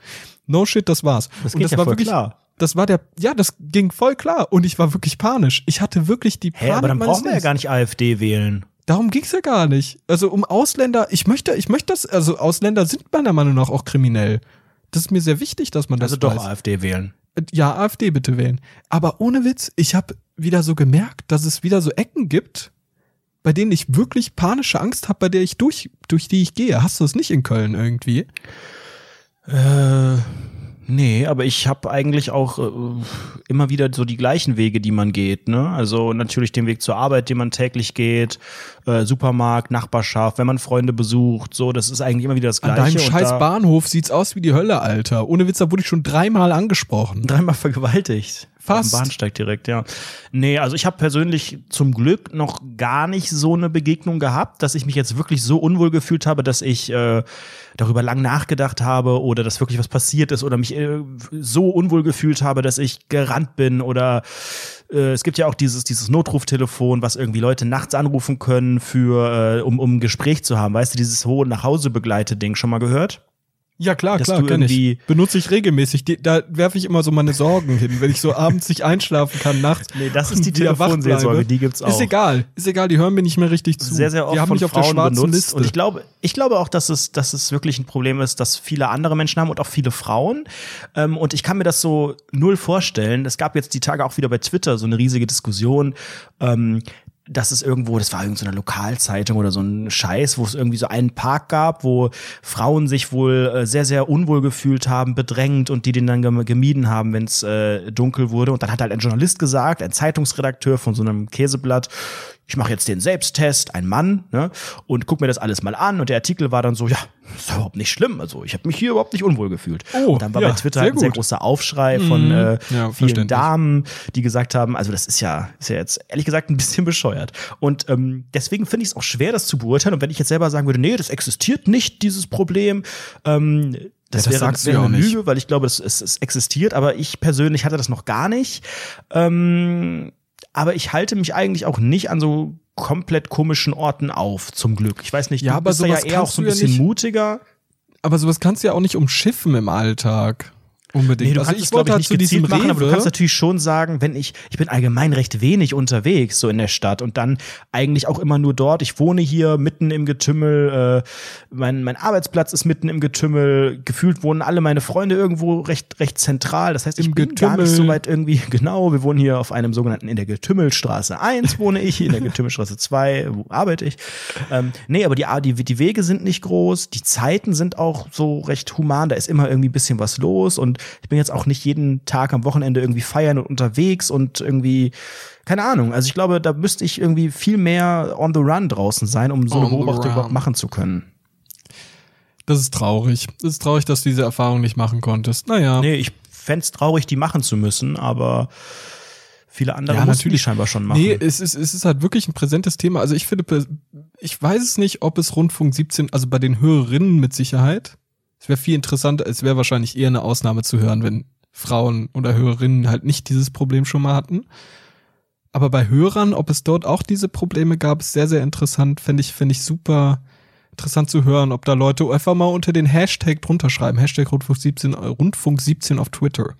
No shit, das war's. Das und das ja war voll wirklich, klar. das war der, ja, das ging voll klar. Und ich war wirklich panisch. Ich hatte wirklich die Hä, Panik aber dann brauchen wir ja gar nicht AfD wählen. Darum ging's ja gar nicht. Also um Ausländer, ich möchte, ich möchte das, also Ausländer sind meiner Meinung nach auch kriminell. Das ist mir sehr wichtig, dass man das Also doch weiß. AfD wählen. Ja, AfD bitte wählen. Aber ohne Witz, ich habe wieder so gemerkt, dass es wieder so Ecken gibt, bei denen ich wirklich panische Angst habe, bei der ich durch, durch die ich gehe. Hast du es nicht in Köln irgendwie? Äh, Nee, aber ich habe eigentlich auch äh, immer wieder so die gleichen Wege, die man geht. Ne? Also natürlich den Weg zur Arbeit, den man täglich geht, äh, Supermarkt, Nachbarschaft, wenn man Freunde besucht, so, das ist eigentlich immer wieder das Gleiche. An deinem scheiß Bahnhof sieht's aus wie die Hölle, Alter. Ohne Witz, da wurde ich schon dreimal angesprochen. Dreimal vergewaltigt. Fast. Am Bahnsteig direkt, ja. Nee, also ich habe persönlich zum Glück noch gar nicht so eine Begegnung gehabt, dass ich mich jetzt wirklich so unwohl gefühlt habe, dass ich äh, darüber lang nachgedacht habe oder dass wirklich was passiert ist oder mich äh, so unwohl gefühlt habe, dass ich gerannt bin oder äh, es gibt ja auch dieses, dieses Notruftelefon, was irgendwie Leute nachts anrufen können für, äh, um, um ein Gespräch zu haben. Weißt du, dieses hohe nach Hause begleite Ding schon mal gehört? Ja, klar, dass klar, kenn ich. Benutze ich regelmäßig. Die, da werfe ich immer so meine Sorgen hin, wenn ich so abends nicht einschlafen kann, nachts. Nee, das ist <laughs> die Telefonseelsorge, die gibt's auch. Ist egal, ist egal, die hören mir nicht mehr richtig zu. Sehr, sehr oft die haben mich auf Frauen der schwarzen benutzt. Liste. Und ich glaube, ich glaube auch, dass es, dass es wirklich ein Problem ist, dass viele andere Menschen haben und auch viele Frauen. Ähm, und ich kann mir das so null vorstellen. Es gab jetzt die Tage auch wieder bei Twitter so eine riesige Diskussion. Ähm, dass es irgendwo, das war irgendeine Lokalzeitung oder so ein Scheiß, wo es irgendwie so einen Park gab, wo Frauen sich wohl äh, sehr, sehr unwohl gefühlt haben, bedrängt und die den dann gem- gemieden haben, wenn es äh, dunkel wurde. Und dann hat halt ein Journalist gesagt, ein Zeitungsredakteur von so einem Käseblatt, ich mache jetzt den Selbsttest, ein Mann, ne, und guck mir das alles mal an. Und der Artikel war dann so, ja, ist überhaupt nicht schlimm. Also ich habe mich hier überhaupt nicht unwohl gefühlt. Oh, und dann war ja, bei Twitter sehr halt ein sehr großer Aufschrei von äh, Ja, vielen. Damen, die gesagt haben, also das ist ja, ist ja jetzt ehrlich gesagt ein bisschen bescheuert. Und ähm, deswegen finde ich es auch schwer, das zu beurteilen. Und wenn ich jetzt selber sagen würde, nee, das existiert nicht, dieses Problem, ähm, das, das wäre, wäre ja eine. Lüge, weil ich glaube, es, es, es existiert, aber ich persönlich hatte das noch gar nicht. Ähm, aber ich halte mich eigentlich auch nicht an so komplett komischen Orten auf, zum Glück. Ich weiß nicht, Ja, du aber bist ja eher auch so ein ja bisschen nicht- mutiger. Aber sowas kannst du ja auch nicht umschiffen im Alltag. Unbedingt. Nee, du also kannst ich es, glaube ich, halt nicht gezielt machen, aber du Rewe- kannst natürlich schon sagen, wenn ich, ich bin allgemein recht wenig unterwegs, so in der Stadt und dann eigentlich auch immer nur dort. Ich wohne hier mitten im Getümmel, äh, mein, mein Arbeitsplatz ist mitten im Getümmel, gefühlt wohnen alle meine Freunde irgendwo recht, recht zentral. Das heißt, ich Im bin gar nicht Getümmel. so weit irgendwie, <laughs> genau, wir wohnen hier auf einem sogenannten, in der Getümmelstraße 1 wohne ich, in der Getümmelstraße 2 wo arbeite ich. Ähm, nee, aber die, die, die Wege sind nicht groß, die Zeiten sind auch so recht human, da ist immer irgendwie ein bisschen was los und ich bin jetzt auch nicht jeden Tag am Wochenende irgendwie feiern und unterwegs und irgendwie, keine Ahnung. Also ich glaube, da müsste ich irgendwie viel mehr on the run draußen sein, um so eine On the Beobachtung überhaupt machen zu können. Das ist traurig. Das ist traurig, dass du diese Erfahrung nicht machen konntest. Naja. Nee, ich fänd's traurig, die machen zu müssen, aber viele andere Ja, natürlich. scheinbar schon machen. Nee, es ist, es ist halt wirklich ein präsentes Thema. Also ich finde, ich weiß es nicht, ob es Rundfunk 17, also bei den Hörerinnen mit Sicherheit, es wäre viel interessanter, es wäre wahrscheinlich eher eine Ausnahme zu hören, wenn Frauen oder Hörerinnen halt nicht dieses Problem schon mal hatten. Aber bei Hörern, ob es dort auch diese Probleme gab, ist sehr, sehr interessant. Fände ich, fände ich super interessant zu hören, ob da Leute einfach mal unter den Hashtag drunter schreiben. Hashtag Rundfunk 17, äh, Rundfunk 17 auf Twitter.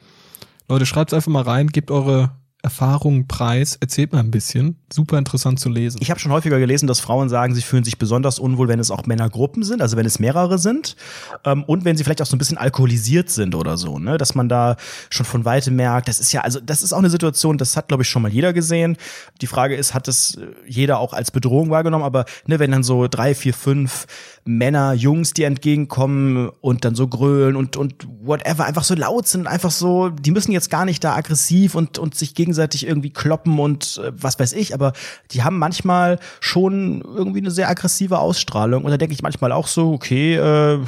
Leute, schreibt's einfach mal rein, gebt eure Erfahrungen preis, erzählt mal ein bisschen. Super interessant zu lesen. Ich habe schon häufiger gelesen, dass Frauen sagen, sie fühlen sich besonders unwohl, wenn es auch Männergruppen sind, also wenn es mehrere sind ähm, und wenn sie vielleicht auch so ein bisschen alkoholisiert sind oder so, ne, dass man da schon von weitem merkt, das ist ja, also das ist auch eine Situation, das hat glaube ich schon mal jeder gesehen. Die Frage ist, hat es äh, jeder auch als Bedrohung wahrgenommen? Aber ne, wenn dann so drei, vier, fünf Männer, Jungs, die entgegenkommen und dann so grölen und und whatever, einfach so laut sind, einfach so, die müssen jetzt gar nicht da aggressiv und und sich gegenseitig irgendwie kloppen und äh, was weiß ich, aber die haben manchmal schon irgendwie eine sehr aggressive Ausstrahlung. Und da denke ich manchmal auch so, okay, äh,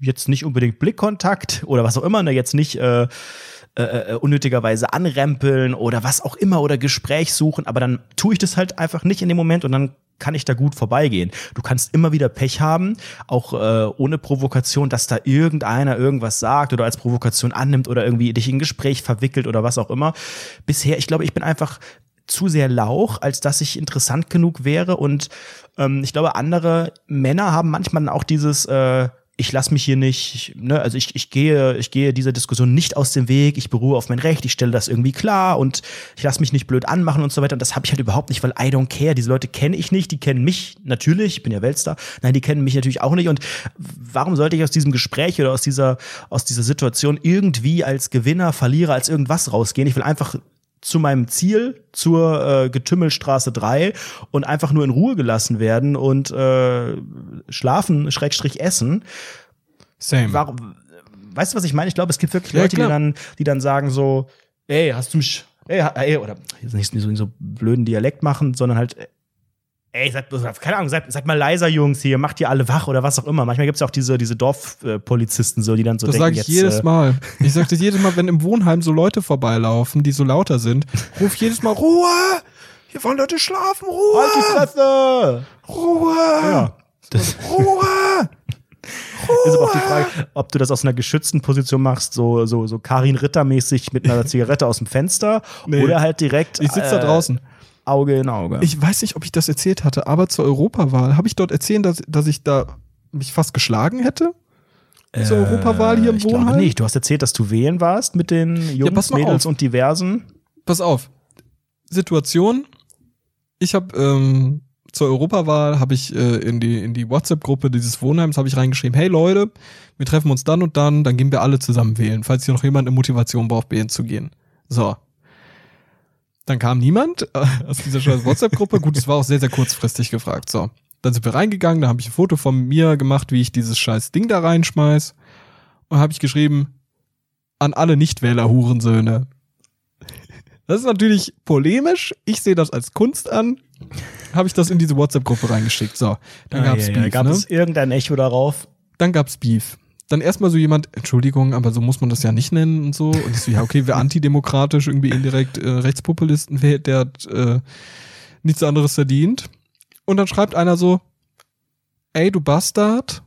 jetzt nicht unbedingt Blickkontakt oder was auch immer, ne, jetzt nicht äh, äh, äh, unnötigerweise anrempeln oder was auch immer oder Gespräch suchen, aber dann tue ich das halt einfach nicht in dem Moment und dann kann ich da gut vorbeigehen. Du kannst immer wieder Pech haben, auch äh, ohne Provokation, dass da irgendeiner irgendwas sagt oder als Provokation annimmt oder irgendwie dich in Gespräch verwickelt oder was auch immer. Bisher, ich glaube, ich bin einfach zu sehr Lauch, als dass ich interessant genug wäre und ähm, ich glaube, andere Männer haben manchmal auch dieses äh, ich lasse mich hier nicht, ne, also ich, ich gehe, ich gehe dieser Diskussion nicht aus dem Weg, ich beruhe auf mein Recht, ich stelle das irgendwie klar und ich lasse mich nicht blöd anmachen und so weiter. Und das habe ich halt überhaupt nicht, weil I don't care. Diese Leute kenne ich nicht, die kennen mich natürlich, ich bin ja Weltstar. Nein, die kennen mich natürlich auch nicht. Und warum sollte ich aus diesem Gespräch oder aus dieser, aus dieser Situation irgendwie als Gewinner, Verlierer, als irgendwas rausgehen? Ich will einfach zu meinem Ziel, zur äh, Getümmelstraße 3 und einfach nur in Ruhe gelassen werden und äh, schlafen, Schrägstrich essen. Same. Warum, weißt du, was ich meine? Ich glaube, es gibt wirklich Ja, Leute, die klar. dann, die dann sagen so, ey, hast du mich, ey, ey oder jetzt nicht so, so blöden Dialekt machen, sondern halt, ey, seid, keine Ahnung, seid, seid mal leiser, Jungs, hier, macht ihr alle wach oder was auch immer. Manchmal gibt es auch diese, diese Dorfpolizisten so, die dann so Das denken, sage ich jetzt, jedes äh, Mal. <laughs> Ich sage das jedes Mal, wenn im Wohnheim so Leute vorbeilaufen, die so lauter sind, ruf jedes Mal Ruhe! Hier wollen Leute schlafen, Ruhe! Halt die Fresse! Ruhe! Ja. Das <laughs> Ruhe! <laughs> ist aber auch die Frage, ob du das aus einer geschützten Position machst, so, so, so Karin Ritter-mäßig mit einer Zigarette aus dem Fenster Nee. oder halt direkt Ich sitze da äh, draußen. Auge in Auge. Ich weiß nicht, ob ich das erzählt hatte, aber zur Europawahl habe ich dort erzählt, dass, dass ich da mich fast geschlagen hätte? zur Europawahl hier im Äh, ich glaube Wohnheim? nicht. Du hast erzählt, dass du wählen warst mit den Jungs, mal Mädels auf. und Diversen. Pass auf. Situation. Ich habe ähm, zur Europawahl habe ich äh, in die in die WhatsApp-Gruppe dieses Wohnheims habe ich reingeschrieben: Hey Leute, wir treffen uns dann und dann, dann gehen wir alle zusammen wählen, falls hier noch jemand eine Motivation braucht, wählen zu gehen. So. Dann kam niemand äh, aus dieser scheiß WhatsApp-Gruppe. Gut, es war auch sehr sehr kurzfristig gefragt. So. Dann sind wir reingegangen, da habe ich ein Foto von mir gemacht, wie ich dieses scheiß Ding da reinschmeiß und habe ich geschrieben: An alle Nichtwähler Hurensöhne. Das ist natürlich polemisch. Ich sehe das als Kunst an. Habe ich das in diese WhatsApp-Gruppe reingeschickt. So, dann Ah, ja, ja. Beef. Gab ne? es irgendein Echo darauf? Dann gab's Beef. Dann erstmal so jemand, Entschuldigung, aber so muss man das ja nicht nennen und so. Und ich so, ja, okay, wer antidemokratisch irgendwie indirekt äh, Rechtspopulisten wählt, der hat äh, nichts anderes verdient. Und dann schreibt einer so, ey, du Bastard.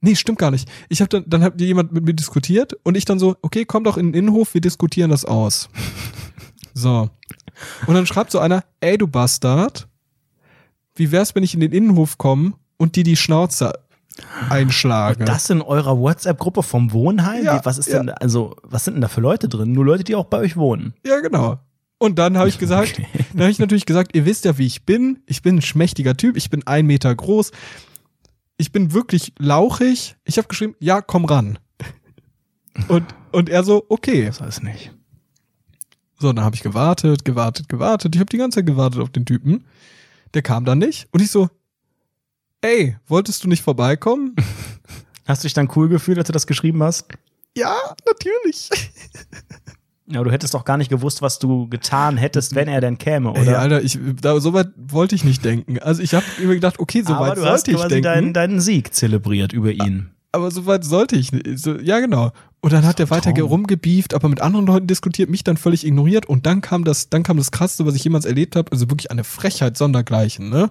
Nee, stimmt gar nicht. Ich hab dann, dann hat jemand mit mir diskutiert und ich dann so, okay, komm doch in den Innenhof, wir diskutieren das aus. So. Und dann schreibt so einer, ey, du Bastard, wie wär's, wenn ich in den Innenhof komme und dir die Schnauze einschlage? Das in eurer WhatsApp-Gruppe vom Wohnheim? Ja, was ist ja. denn, also, was sind denn da für Leute drin? Nur Leute, die auch bei euch wohnen. Ja, genau. Und dann habe ich gesagt, dann habe ich natürlich gesagt, ihr wisst ja, wie ich bin. Ich bin ein schmächtiger Typ, ich bin ein Meter groß. Ich bin wirklich lauchig. Ich habe geschrieben, ja, komm ran. Und, und er so, okay. Das weiß nicht. So, dann habe ich gewartet, gewartet, gewartet. Ich habe die ganze Zeit gewartet auf den Typen. Der kam dann nicht. Und ich so, ey, wolltest du nicht vorbeikommen? <laughs> Hast du dich dann cool gefühlt, als du das geschrieben hast? ja, natürlich. Ja, aber du hättest doch gar nicht gewusst, was du getan hättest, wenn er denn käme, oder? Ey, Alter, ich, da, so weit wollte ich nicht denken. Also ich habe mir gedacht, okay, so aber weit du hast sollte ich quasi denken. deinen, deinen Sieg zelebriert über ihn. aber so weit sollte ich nicht. So, ja, genau. Und dann hat er weiter Traum. rumgebieft, aber mit anderen Leuten diskutiert, mich dann völlig ignoriert und dann kam das, dann kam das krasseste, was ich jemals erlebt habe, also wirklich eine Frechheit sondergleichen, ne?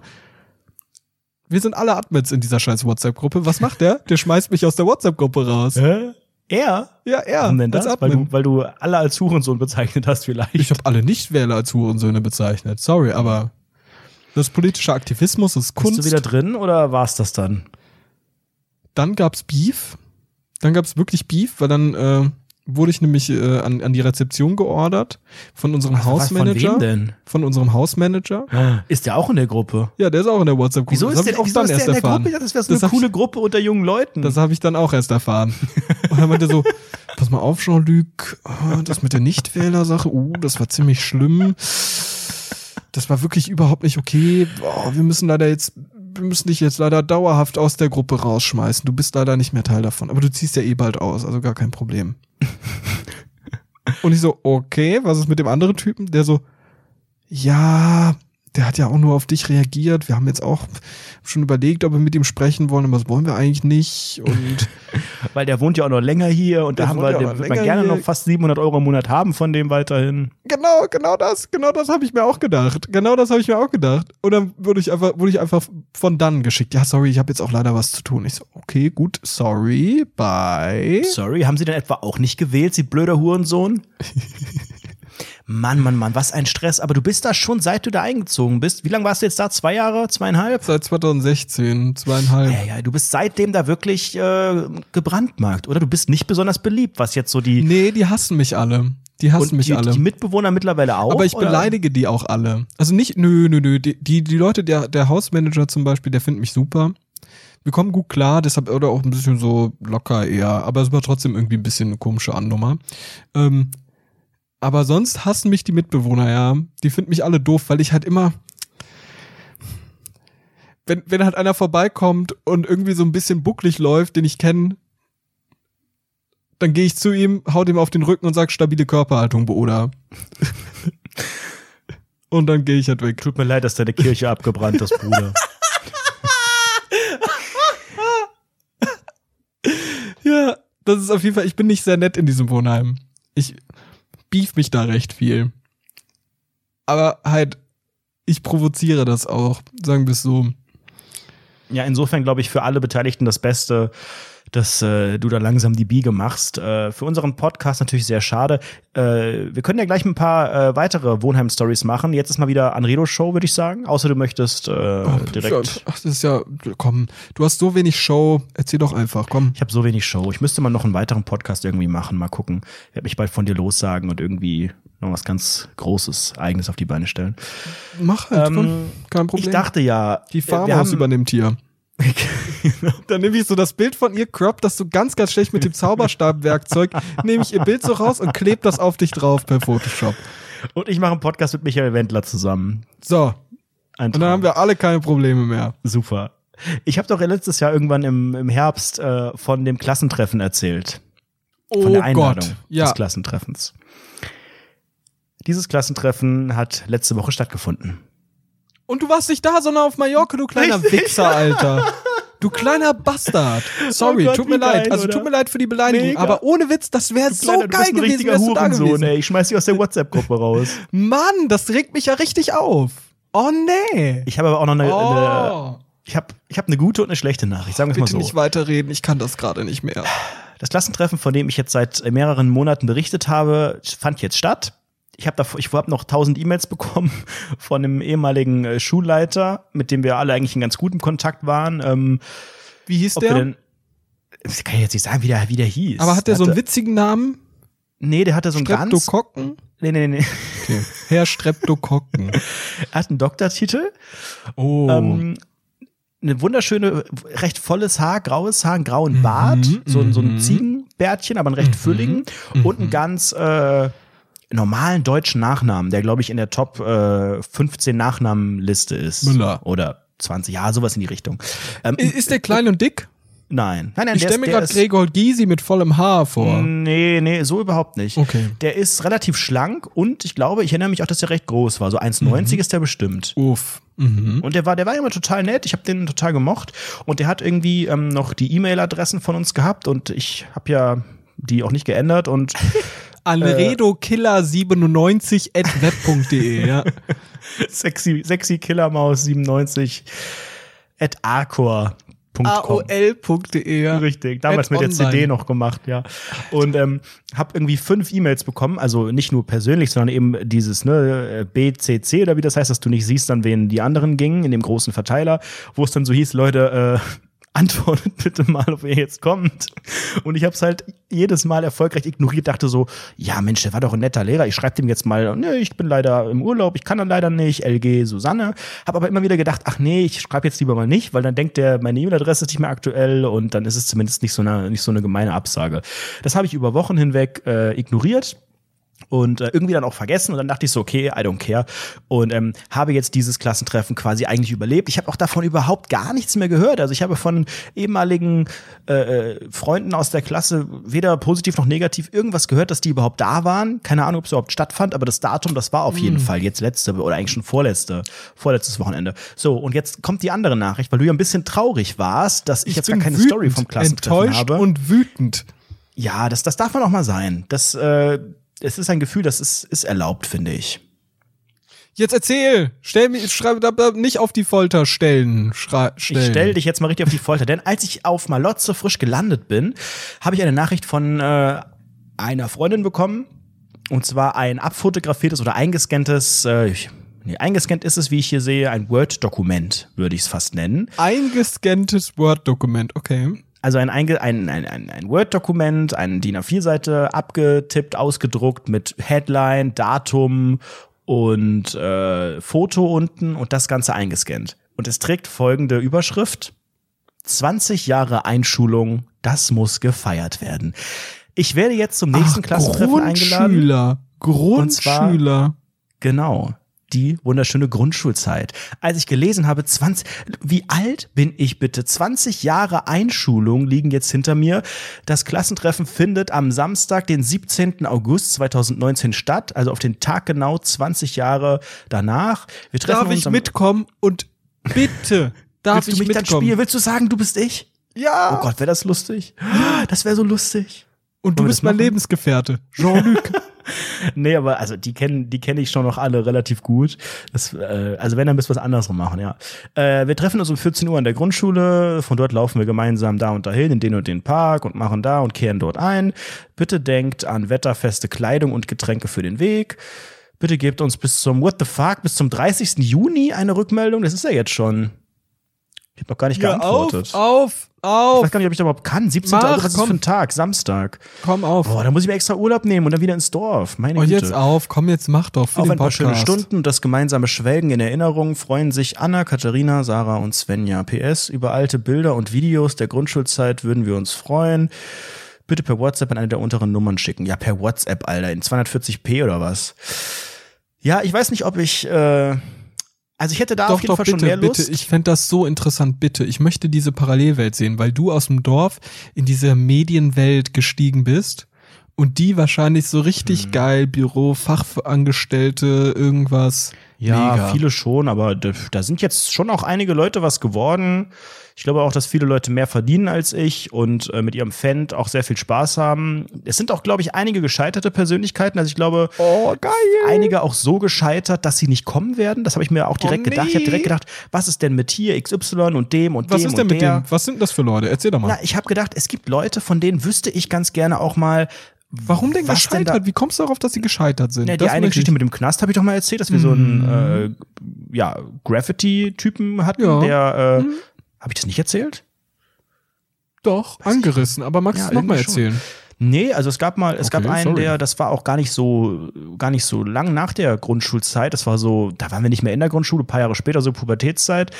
Wir sind alle Admins in dieser scheiß WhatsApp-Gruppe. Was macht der? Der schmeißt mich aus der WhatsApp-Gruppe raus. Hä? Er? Ja, er. Warum denn das? Weil Admin. du, weil du alle als Hurensohn bezeichnet hast, vielleicht. Ich habe alle Nichtwähler als Hurensöhne bezeichnet. Sorry, aber das politische Aktivismus ist Bist Kunst. du wieder drin oder war's das dann? dann gab's Beef. Dann gab's wirklich Beef, weil dann äh, wurde ich nämlich äh, an, an die Rezeption geordert von unserem Was, Hausmanager. Von wem denn? Von unserem Hausmanager. Ist der auch in der Gruppe? Ja, der ist auch in der WhatsApp-Gruppe. Wieso das ist der, ich auch wieso dann ist der erst in der erfahren. Gruppe? Das wäre so eine coole Gruppe unter jungen Leuten. Das habe ich dann auch erst erfahren. <laughs> Und dann meinte er so, pass mal auf, Jean-Luc, oh, das mit der Nichtwähler-Sache, uh, das war ziemlich schlimm. Das war wirklich überhaupt nicht okay. Boah, wir müssen leider jetzt, wir müssen dich jetzt leider dauerhaft aus der Gruppe rausschmeißen. Du bist leider nicht mehr Teil davon. Aber du ziehst ja eh bald aus, also gar kein Problem. <laughs> Und ich so, okay, was ist mit dem anderen Typen? Der so, ja, der hat ja auch nur auf dich reagiert. Wir haben jetzt auch schon überlegt, ob wir mit ihm sprechen wollen, aber das wollen wir eigentlich nicht. Und <laughs> Weil der wohnt ja auch noch länger hier und da haben wir, den man gerne hier. noch fast 700 Euro im Monat haben von dem weiterhin. genau, genau das, genau das habe ich mir auch gedacht. Genau das habe ich mir auch gedacht. Und dann wurde ich einfach, wurde ich einfach von dann geschickt. Ja, sorry, ich habe jetzt auch leider was zu tun. Ich so, okay, gut, sorry, bye. Sorry, haben Sie denn etwa auch nicht gewählt, Sie blöder Hurensohn? <laughs> Mann, Mann, Mann, was ein Stress. Aber du bist da schon, seit du da eingezogen bist. Wie lange warst du jetzt da? Zwei Jahre? Zweieinhalb? Seit 2016, zweieinhalb. Ja, ja, du bist seitdem da wirklich äh, gebrandmarkt, oder? Du bist nicht besonders beliebt, was jetzt so die. Nee, die hassen mich alle. Die hassen und mich die, alle. die Mitbewohner mittlerweile auch. Aber ich oder? beleidige die auch alle. Also nicht, nö, nö, nö. Die, die, die Leute, der, der Hausmanager zum Beispiel, der findet mich super. Wir kommen gut klar, deshalb oder auch ein bisschen so locker eher, aber es war trotzdem irgendwie ein bisschen eine komische Annummer. Ähm, aber sonst hassen mich die Mitbewohner, ja. Die finden mich alle doof, weil ich halt immer. Wenn, wenn halt einer vorbeikommt und irgendwie so ein bisschen bucklig läuft, den ich kenne, dann gehe ich zu ihm, haut ihm auf den Rücken und sag stabile Körperhaltung, Bruder. <laughs> und dann gehe ich halt weg. Tut mir leid, dass deine Kirche abgebrannt ist, Bruder. <laughs> Ja, das ist auf jeden Fall, ich bin nicht sehr nett in diesem Wohnheim. Ich beef mich da recht viel. Aber halt, ich provoziere das auch, sagen wir es so. Ja, insofern glaube ich für alle Beteiligten das Beste, dass äh, du da langsam die Biege machst. Äh, für unseren Podcast natürlich sehr schade. Äh, wir können ja gleich ein paar äh, weitere Wohnheim-Stories machen. Jetzt ist mal wieder Anredo-Show, würde ich sagen. Außer du möchtest äh, direkt. Ach, das ist ja, komm, du hast so wenig Show, erzähl doch einfach, komm. Ich habe so wenig Show. Ich müsste mal noch einen weiteren Podcast irgendwie machen. Mal gucken. Ich werde mich bald von dir lossagen und irgendwie noch was ganz Großes, Eigenes auf die Beine stellen. Mach halt, Ähm, komm, kein Problem. Ich dachte ja, die wir Farmhaus übernimmt hier. <laughs> Dann nehme ich so das Bild von ihr, crop das so ganz, ganz schlecht mit dem Zauberstabwerkzeug, <laughs> nehme ich ihr Bild so raus und klebe das auf dich drauf per Photoshop. Und ich mache einen Podcast mit Michael Wendler zusammen. So, und dann haben wir alle keine Probleme mehr. Super. Ich habe doch letztes Jahr irgendwann im, im Herbst äh, von dem Klassentreffen erzählt. Von oh der Einladung Gott, ja. des Klassentreffens. Dieses Klassentreffen hat letzte Woche stattgefunden. Und du warst nicht da, sondern auf Mallorca, du kleiner Richtig. Wichser, Alter. Du kleiner Bastard. Sorry, Oh Gott, tut mir leid. geil, also tut mir leid für die Beleidigung, Mega. aber ohne Witz, das wäre so Kleiner, geil gewesen, wärst du da gewesen. ey. Ich schmeiß dich aus der WhatsApp-Gruppe raus. <laughs> Mann, das regt mich ja richtig auf. Oh nee. Ich habe aber auch noch eine, eine oh. ich habe ich hab eine gute und eine schlechte Nachricht, sagen wir mal Bitte so. nicht weiterreden, ich kann das gerade nicht mehr. Das Klassentreffen, von dem ich jetzt seit mehreren Monaten berichtet habe, fand jetzt statt. Ich habe ich hab noch tausend E-Mails <laughs> bekommen von einem ehemaligen äh, Schulleiter, mit dem wir alle eigentlich in ganz gutem Kontakt waren. Ähm, Wie hieß der? denn, das kann ich jetzt nicht sagen, wie der, wie der hieß. aber hat der so einen witzigen Namen? Nee, der hatte so einen ganz. Streptokokken? Nee, nee, nee. Okay. Herr Streptokokken. <laughs> Er hat einen Doktortitel. Oh. Ähm, eine wunderschöne, recht volles Haar, graues Haar, einen grauen Bart, so, ein- so ein mhm. Ziegenbärtchen, aber einen recht fülligen und einen ganz äh, normalen deutschen Nachnamen, der, glaube ich, in der Top äh, 15 Nachnamenliste ist. Müller. Oder 20, ja, sowas in die Richtung. Ähm, ist der klein und dick? nein, nein, nein, Ich stelle mir gerade Gregor Gysi mit vollem Haar vor. Nee, nee, so überhaupt nicht. Okay. Der ist relativ schlank und ich glaube, ich erinnere mich auch, dass er recht groß war. So 1,90 ist der bestimmt. Uff. Mhm. Und der war, der war immer total nett. Ich habe den total gemocht. Und der hat irgendwie ähm, noch die E-Mail-Adressen von uns gehabt und ich habe ja die auch nicht geändert und <laughs> Anredokiller97 at web.de, ja. <laughs> sexy, sexy Killermaus 97 at arcor.com. aol.de, ja. Richtig, damals mit der. CD noch gemacht, ja. Und ähm, habe irgendwie fünf E-Mails bekommen, also nicht nur persönlich, sondern eben dieses ne, BCC oder wie das heißt, dass du nicht siehst, an wen die anderen gingen in dem großen Verteiler, wo es dann so hieß, Leute, äh, antwortet bitte mal, ob ihr jetzt kommt. Und ich habe es halt jedes Mal erfolgreich ignoriert, dachte so, ja Mensch, der war doch ein netter Lehrer, ich schreibe dem jetzt mal, nee, ich bin leider im Urlaub, ich kann dann leider nicht, LG Susanne. Habe aber immer wieder gedacht, ach nee, ich schreibe jetzt lieber mal nicht, weil dann denkt der, meine E-Mail-Adresse ist nicht mehr aktuell und dann ist es zumindest nicht so eine, nicht so eine gemeine Absage. Das habe ich über Wochen hinweg äh, ignoriert und äh, irgendwie dann auch vergessen und dann dachte ich so, okay, I don't care und ähm, habe jetzt dieses Klassentreffen quasi eigentlich überlebt. Ich habe auch davon überhaupt gar nichts mehr gehört. Also ich habe von ehemaligen äh, äh, Freunden aus der Klasse weder positiv noch negativ irgendwas gehört, dass die überhaupt da waren. Keine Ahnung, ob es überhaupt stattfand, aber das Datum, das war auf jeden Fall jetzt letzte oder eigentlich schon vorletzte, vorletztes Wochenende. So, und jetzt kommt die andere Nachricht, weil du ja ein bisschen traurig warst, dass ich, jetzt gar keine Story vom Klassentreffen enttäuscht habe. und wütend. Ja, das, das darf man auch mal sein. Das, äh, es ist ein Gefühl, das ist, ist erlaubt, finde ich. Jetzt erzähl. Stell mich, schreib da, da nicht auf die Folter stellen. Schrei, stellen. Ich stell dich jetzt mal richtig auf die Folter, denn als ich auf Malotze frisch gelandet bin, habe ich eine Nachricht von äh, einer Freundin bekommen, Und zwar ein abfotografiertes oder eingescanntes, äh, ich- nee, eingescannt ist es, wie ich hier sehe, ein Word-Dokument, würde ich es fast nennen. Eingescanntes Word-Dokument, okay. Also ein, ein, ein, ein, ein Word-Dokument, eine DIN A4-Seite, abgetippt, ausgedruckt mit Headline, Datum und äh, Foto unten und das Ganze eingescannt. Und es trägt folgende Überschrift. 20 Jahre Einschulung, das muss gefeiert werden. Ich werde jetzt zum nächsten Ach, Klassentreffen eingeladen. Grundschüler. Grundschüler. Genau. Die wunderschöne Grundschulzeit. Als ich gelesen habe, 20, wie alt bin ich bitte? 20 Jahre Einschulung liegen jetzt hinter mir. Das Klassentreffen findet am Samstag, den 17. August 2019 statt, also auf den Tag genau 20 Jahre danach. Wir treffen Darf uns ich mitkommen? Und bitte, <laughs> darf ich du mich dann mitkommen? spielen? Willst du sagen, du bist ich? Ja. Oh Gott, wäre das lustig. <gasps> Das wäre so lustig. Und du bist mein machen? Lebensgefährte. <laughs> Jean-Luc. <laughs> Nee, aber also die kennen die kenne ich schon noch alle relativ gut. Das, äh, also wenn, dann müssen wir was anderes machen, ja. Äh, wir treffen uns um 14 Uhr an der Grundschule. Von dort laufen wir gemeinsam da und dahin in den und den Park und machen da und kehren dort ein. Bitte denkt an wetterfeste Kleidung und Getränke für den Weg. Bitte gebt uns bis zum What the fuck, bis zum 30. Juni eine Rückmeldung. Das ist ja jetzt schon. Ich habe noch gar nicht Ja, geantwortet. auf, auf, Ich auf. weiß gar nicht, ob ich das überhaupt kann. 17. Mach, was ist komm. für ein Tag? Samstag. Komm auf. Boah, da muss ich mir extra Urlaub nehmen und dann wieder ins Dorf. Meine Und Güte. jetzt auf, komm jetzt mach doch für Auf den ein paar schöne Stunden und das gemeinsame Schwelgen in Erinnerung freuen sich Anna, Katharina, Sarah und Svenja. PS, über alte Bilder und Videos der Grundschulzeit würden wir uns freuen. Bitte per WhatsApp an eine der unteren Nummern schicken. Ja, per WhatsApp, Alter, in 240p oder was? Ja, ich weiß nicht, ob ich, äh, also ich hätte da Doch, auf jeden doch, Fall bitte, schon mehr Lust. bitte. Ich fände das so interessant, bitte. Ich möchte diese Parallelwelt sehen, weil du aus dem Dorf in diese Medienwelt gestiegen bist und die wahrscheinlich so richtig Mhm. geil, Büro, Fachangestellte, irgendwas. Ja, Mega. viele schon, aber da, da sind jetzt schon auch einige Leute was geworden. Ich glaube auch, dass viele Leute mehr verdienen als ich und äh, mit ihrem Fan auch sehr viel Spaß haben. Es sind auch, glaube ich, einige gescheiterte Persönlichkeiten. Also ich glaube, Oh, einige auch so gescheitert, dass sie nicht kommen werden. Das habe ich mir auch direkt Oh, gedacht. Ich habe nee. direkt gedacht, was ist denn mit hier XY und dem und Was dem ist denn und mit der? dem? Was sind das für Leute? Erzähl doch mal. Na, ich habe gedacht, es gibt Leute, von denen wüsste ich ganz gerne auch mal, Warum denn was denn gescheitert? Wie kommst du darauf, dass sie gescheitert sind? Ja, die Das eine Geschichte ich- mit dem Knast habe ich doch mal erzählt, dass wir so einen äh, ja, Graffiti-Typen hatten, Ja. der äh, habe ich das nicht erzählt? Doch, angerissen. Aber magst Ja, du noch mal irgendwie schon. erzählen? Nee, also es gab mal, es Okay, gab einen, sorry. der, das war auch gar nicht so, gar nicht so lang nach der Grundschulzeit. Das war so, da waren wir nicht mehr in der Grundschule, ein paar Jahre später, so Pubertätszeit.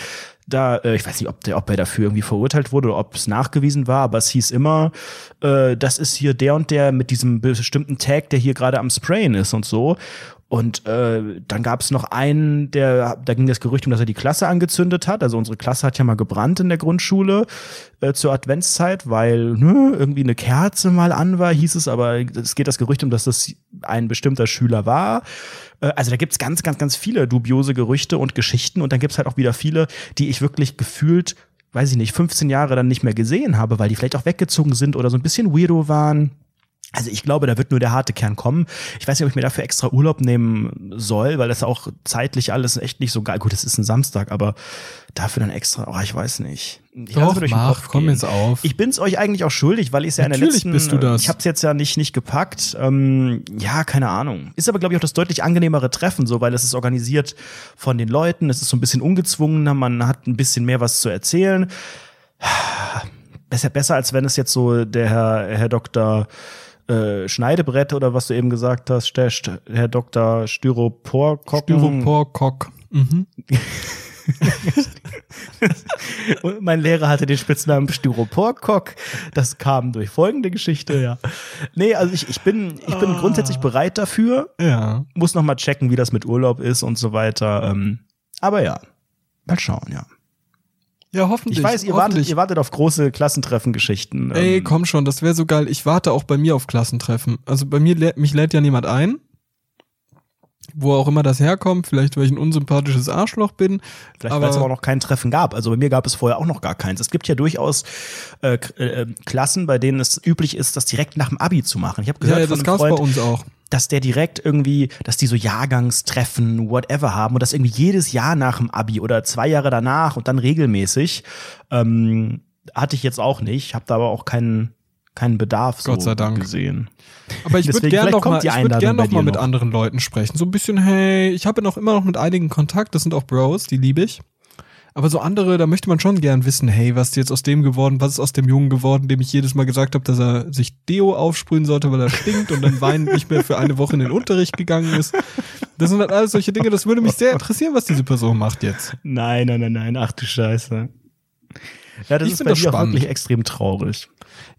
Da, äh, ich weiß nicht, ob der, ob er dafür irgendwie verurteilt wurde oder ob es nachgewiesen war, aber es hieß immer, äh, das ist hier der und der mit diesem bestimmten Tag, der hier gerade am Sprayen ist und so. Und äh, dann gab es noch einen, der, da ging das Gerücht um, dass er die Klasse angezündet hat. Also unsere Klasse hat ja mal gebrannt in der Grundschule äh, zur Adventszeit, weil ne, irgendwie eine Kerze mal an war, hieß es, aber es geht das Gerücht um, dass das ein bestimmter Schüler war. Äh, also da gibt's ganz, ganz, ganz viele dubiose Gerüchte und Geschichten und dann gibt's halt auch wieder viele, die ich wirklich gefühlt, weiß ich nicht, 15 Jahre dann nicht mehr gesehen habe, weil die vielleicht auch weggezogen sind oder so ein bisschen weirdo waren. Also ich glaube, da wird nur der harte Kern kommen. Ich weiß nicht, ob ich mir dafür extra Urlaub nehmen soll, weil das auch zeitlich alles echt nicht so geil. Gut, es ist ein Samstag, aber dafür dann extra, oh, ich weiß nicht. Ich Doch, mach, komm jetzt auf. Ich bin's euch eigentlich auch schuldig, weil ich ja in der Natürlich letzten, bist du das. ich habe es jetzt ja nicht nicht gepackt. Ähm, ja, keine Ahnung. Ist aber glaube ich auch das deutlich angenehmere Treffen, so weil es ist organisiert von den Leuten. Es ist so ein bisschen ungezwungener. Man hat ein bisschen mehr was zu erzählen. <sighs> Besser, besser als wenn es jetzt so der Herr, Herr Dr. Äh, Schneidebrett oder was du eben gesagt hast, der St Herr Dr. Styroporkocken. Styroporkock. Mhm. <laughs> Und mein Lehrer hatte den Spitznamen Styroporkock. Das kam durch folgende Geschichte, ja. Nee, also ich, ich bin, ich bin grundsätzlich bereit dafür. Ja. Muss noch mal checken, wie das mit Urlaub ist und so weiter. Ähm, aber ja, mal schauen, ja. Ja, hoffentlich. Ich weiß, ihr wartet, ihr wartet auf große Klassentreffen-Geschichten. Ey, Ähm, komm schon, das wäre so geil. Ich warte auch bei mir auf Klassentreffen. Also bei mir, lä- mich lädt ja niemand ein. Wo auch immer das herkommt, vielleicht weil ich ein unsympathisches Arschloch bin. Vielleicht, weil es aber auch noch kein Treffen gab. Also bei mir gab es vorher auch noch gar keins. Es gibt ja durchaus äh, äh, Klassen, bei denen es üblich ist, das direkt nach dem Abi zu machen. Ich habe Ja, gehört ja, von das gab's bei uns auch. Dass der direkt irgendwie, dass die so Jahrgangstreffen, whatever haben und das irgendwie jedes Jahr nach dem Abi oder zwei Jahre danach und dann regelmäßig. Ähm, hatte ich jetzt auch nicht, habe da aber auch keinen keinen Bedarf Gott sei Dank. gesehen. Aber ich <laughs> würde gerne noch mal, ich würd gern noch mal mit noch. anderen Leuten sprechen. So ein bisschen, hey, ich habe noch immer noch mit einigen Kontakt, das sind auch Bros, die liebe ich. Aber so andere, da möchte man schon gern wissen, hey, was ist jetzt aus dem geworden, was ist aus dem Jungen geworden, dem ich jedes Mal gesagt habe, dass er sich Deo aufsprühen sollte, weil er stinkt und dann weinend nicht mehr für eine Woche in den Unterricht gegangen ist. Das sind halt alles solche Dinge, das würde mich sehr interessieren, was diese Person macht jetzt. Nein, nein, nein, nein. Ach du Scheiße. Ja, das Ich ist bei das dir auch spannend. wirklich extrem traurig.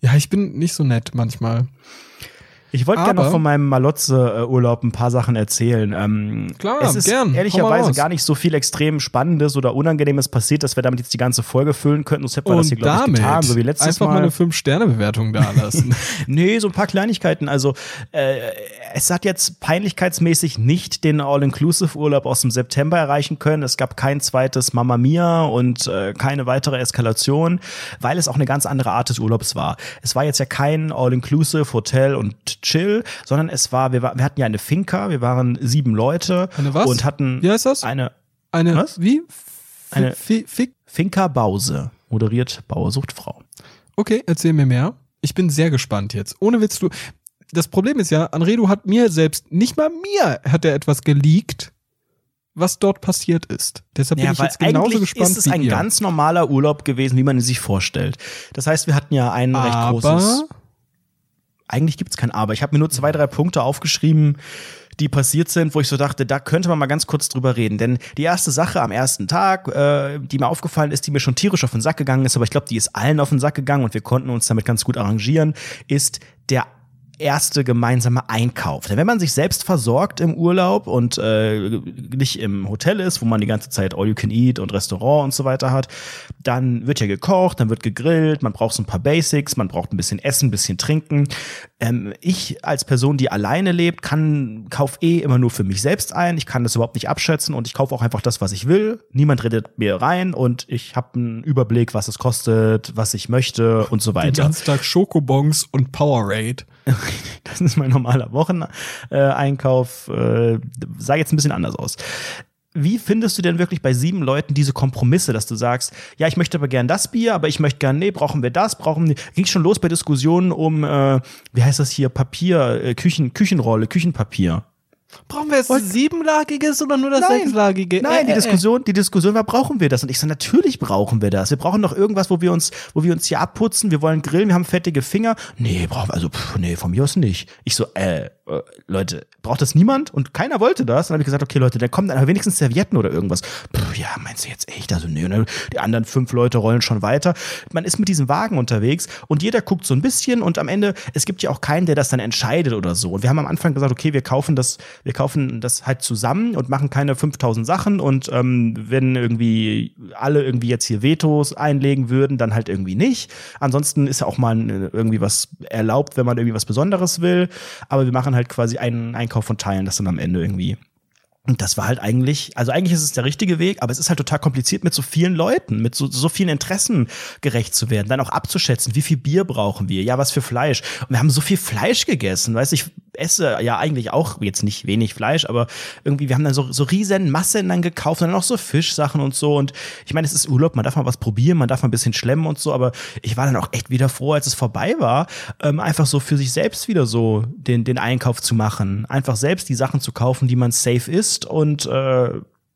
Ja, ich bin nicht so nett manchmal. Ich wollte gerne noch von meinem Malotze-Urlaub ein paar Sachen erzählen. Ähm, Klar, es ist gern. Ehrlicherweise gar nicht so viel extrem Spannendes oder Unangenehmes passiert, dass wir damit jetzt die ganze Folge füllen könnten. Sonst hätten wir das hier, glaube ich, getan, so wie letztes einfach mal Mal. eine 5-Sterne-Bewertung da lassen. <laughs> Nee, so ein paar Kleinigkeiten. Also äh, es hat jetzt peinlichkeitsmäßig nicht den All-Inclusive-Urlaub aus dem September erreichen können. Es gab kein zweites Mamma Mia und äh, keine weitere Eskalation, weil es auch eine ganz andere Art des Urlaubs war. Es war jetzt ja kein All-Inclusive Hotel und Chill, sondern es war, wir, war, wir hatten ja eine Finca, wir waren sieben Leute Eine was? und hatten Wie heißt das? eine Eine, Was? wie? F Eine- Fi Finca Bause, moderiert Bauersuchtfrau. Okay, erzähl mir mehr. Ich bin sehr gespannt jetzt. Ohne Witz, du. Das Problem ist ja, Anredo hat mir selbst, nicht mal mir hat er etwas geleakt, was dort passiert ist. Deshalb bin ich jetzt genauso eigentlich gespannt ist es wie ein ihr. ganz normaler Urlaub gewesen, wie man ihn sich vorstellt. Das heißt, wir hatten ja ein recht großes Aber eigentlich gibt's kein Aber. Ich habe mir nur zwei, drei Punkte aufgeschrieben, die passiert sind, wo ich so dachte, da könnte man mal ganz kurz drüber reden. Denn die erste Sache am ersten Tag, äh, die mir aufgefallen ist, die mir schon tierisch auf den Sack gegangen ist, aber ich glaube, die ist allen auf den Sack gegangen und wir konnten uns damit ganz gut arrangieren, ist der erste gemeinsame Einkauf. Denn wenn man sich selbst versorgt im Urlaub und äh, nicht im Hotel ist, wo man die ganze Zeit All You Can Eat und Restaurant und so weiter hat, dann wird ja gekocht, dann wird gegrillt, man braucht so ein paar Basics, man braucht ein bisschen Essen, ein bisschen Trinken. Ähm, ich als Person, die alleine lebt, kann kauf eh immer nur für mich selbst ein. Ich kann das überhaupt nicht abschätzen und ich kaufe auch einfach das, was ich will. Niemand redet mir rein und ich habe einen Überblick, was es kostet, was ich möchte und so den weiter. ganzen Tag Schokobons und Powerade. <laughs> Das ist mein normaler Wocheneinkauf. Äh, sah jetzt ein bisschen anders aus. Wie findest du denn wirklich bei sieben Leuten diese Kompromisse, dass du sagst, ja, ich möchte aber gern das Bier, aber ich möchte gern, nee, brauchen wir das, brauchen wir. Ging schon los bei Diskussionen um, äh, wie heißt das hier, Papier, äh, Küchen, Küchenrolle, Küchenpapier. Brauchen wir jetzt siebenlagiges oder nur das Nein. sechslagige? Nein, Äh, die äh, Diskussion, die Diskussion war, brauchen wir das? Und ich so, natürlich brauchen wir das. Wir brauchen doch irgendwas, wo wir uns, wo wir uns hier abputzen. Wir wollen grillen, wir haben fettige Finger. Nee, brauchen wir, also, pff, nee, von mir aus nicht. Ich so, äh, äh, Leute, braucht das niemand? Und keiner wollte das. Dann habe ich gesagt, okay, Leute, dann kommen dann wenigstens Servietten oder irgendwas. Pff, ja, meinst du jetzt echt? Also, nee, ne? die anderen fünf Leute rollen schon weiter. Man ist mit diesem Wagen unterwegs und jeder guckt so ein bisschen und am Ende, es gibt ja auch keinen, der das dann entscheidet oder so. Und wir haben am Anfang gesagt, okay, wir kaufen das, wir kaufen das halt zusammen und machen keine 5000 Sachen und ähm, wenn irgendwie alle irgendwie jetzt hier Vetos einlegen würden, dann halt irgendwie nicht. Ansonsten ist ja auch mal äh, irgendwie was erlaubt, wenn man irgendwie was Besonderes will. Aber wir machen halt quasi einen Einkauf von Teilen, das dann am Ende irgendwie und das war halt eigentlich, also eigentlich ist es der richtige Weg, aber es ist halt total kompliziert, mit so vielen Leuten, mit so, so vielen Interessen gerecht zu werden, dann auch abzuschätzen, wie viel Bier brauchen wir, ja, was für Fleisch. Und wir haben so viel Fleisch gegessen, weißt ich esse ja eigentlich auch jetzt nicht wenig Fleisch, aber irgendwie, wir haben dann so, so riesen Massen dann gekauft und dann auch so Fischsachen und so. Und ich meine, es ist Urlaub, man darf mal was probieren, man darf mal ein bisschen schlemmen und so, aber ich war dann auch echt wieder froh, als es vorbei war, ähm, einfach so für sich selbst wieder so den, den Einkauf zu machen. Einfach selbst die Sachen zu kaufen, die man safe isst und äh,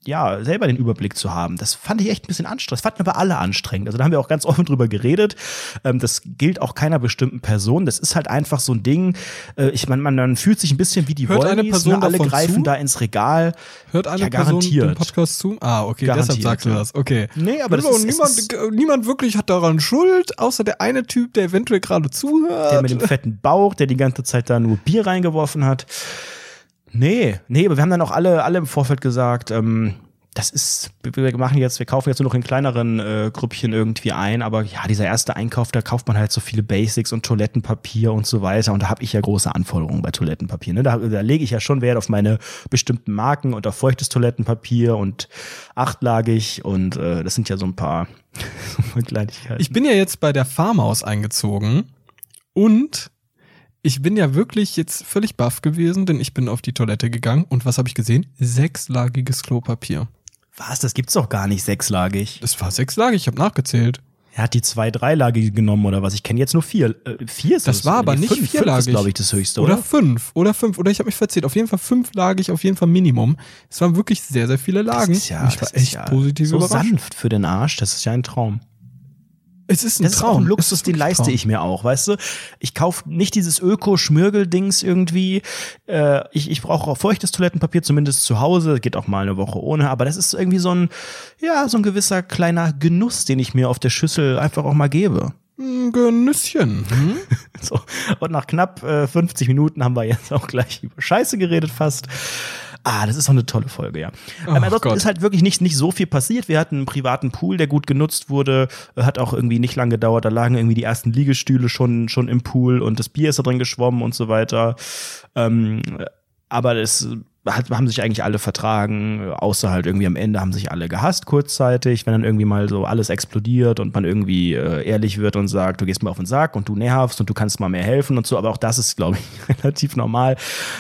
ja, selber den Überblick zu haben. Das fand ich echt ein bisschen anstrengend. Das fanden aber alle anstrengend. Also da haben wir auch ganz offen drüber geredet. Ähm, das gilt auch keiner bestimmten Person. Das ist halt einfach so ein Ding. Äh, ich meine, man, fühlt sich ein bisschen wie die Hört eine Wollnies, Person ne? Alle greifen zu? da ins Regal. Hört eine Ja, Person den garantiert. Podcast zu? Ah, okay, Garantiert, deshalb sagst du das. Okay. Nee, aber das Und ist- niemand, ist- niemand wirklich hat daran Schuld, außer der eine Typ, der eventuell gerade zuhört. Der mit dem fetten Bauch, der die ganze Zeit da nur Bier reingeworfen hat. Nee, nee, aber wir haben dann auch alle, alle im Vorfeld gesagt, ähm, das ist, wir machen jetzt, wir kaufen jetzt nur noch in kleineren äh, Grüppchen irgendwie ein, aber ja, dieser erste Einkauf, da kauft man halt so viele Basics und Toilettenpapier und so weiter und da habe ich ja große Anforderungen bei Toilettenpapier. Ne? Da, da lege ich ja schon Wert auf meine bestimmten Marken und auf feuchtes Toilettenpapier und achtlagig und äh, das sind ja so ein paar, <laughs> Kleinigkeiten. Ich bin ja jetzt bei der Farmhaus eingezogen und ich bin ja wirklich jetzt völlig baff gewesen, denn ich bin auf die Toilette gegangen und was habe ich gesehen? Sechslagiges Klopapier. Was? Das gibt's doch gar nicht sechslagig. Das war sechslagig, ich habe nachgezählt. Er hat die zwei dreilagige genommen oder was? Ich kenne jetzt nur vier. Äh, vier ist Das war aber nicht fünf, vierlagig. Fünf ist, glaube ich, das höchste, Oder oder? fünf. Oder fünf. Oder ich habe mich verzählt. Auf jeden Fall fünflagig, auf jeden Fall Minimum. Es waren wirklich sehr, sehr viele Lagen. Das ist ja, ich das war ist echt ja positiv so überrascht. sanft für den Arsch. Das ist ja ein Traum. Es ist ein Das ist Traum. auch ein Luxus, ist den leiste Traum. ich mir auch, weißt du? Ich kaufe nicht dieses Öko-Schmirgel-Dings irgendwie. Äh, ich ich brauche auch feuchtes Toilettenpapier, zumindest zu Hause. Geht auch mal eine Woche ohne. Aber das ist irgendwie so ein, ja, so ein gewisser kleiner Genuss, den ich mir auf der Schüssel einfach auch mal gebe. Genüsschen. Hm? <laughs> So. Und nach knapp äh, 50 Minuten haben wir jetzt auch gleich über Scheiße geredet fast. Ah, das ist doch eine tolle Folge, ja. Ach Aber ansonsten Gott. ist halt wirklich nicht, nicht so viel passiert. Wir hatten einen privaten Pool, der gut genutzt wurde. Hat auch irgendwie nicht lang gedauert. Da lagen irgendwie die ersten Liegestühle schon, schon im Pool und das Bier ist da drin geschwommen und so weiter. Ähm, aber es hat, haben sich eigentlich alle vertragen, außer halt irgendwie am Ende haben sich alle gehasst kurzzeitig, wenn dann irgendwie mal so alles explodiert und man irgendwie äh, ehrlich wird und sagt, du gehst mir auf den Sack und du nervst und du kannst mal mehr helfen und so, aber auch das ist, glaube ich, <laughs> relativ normal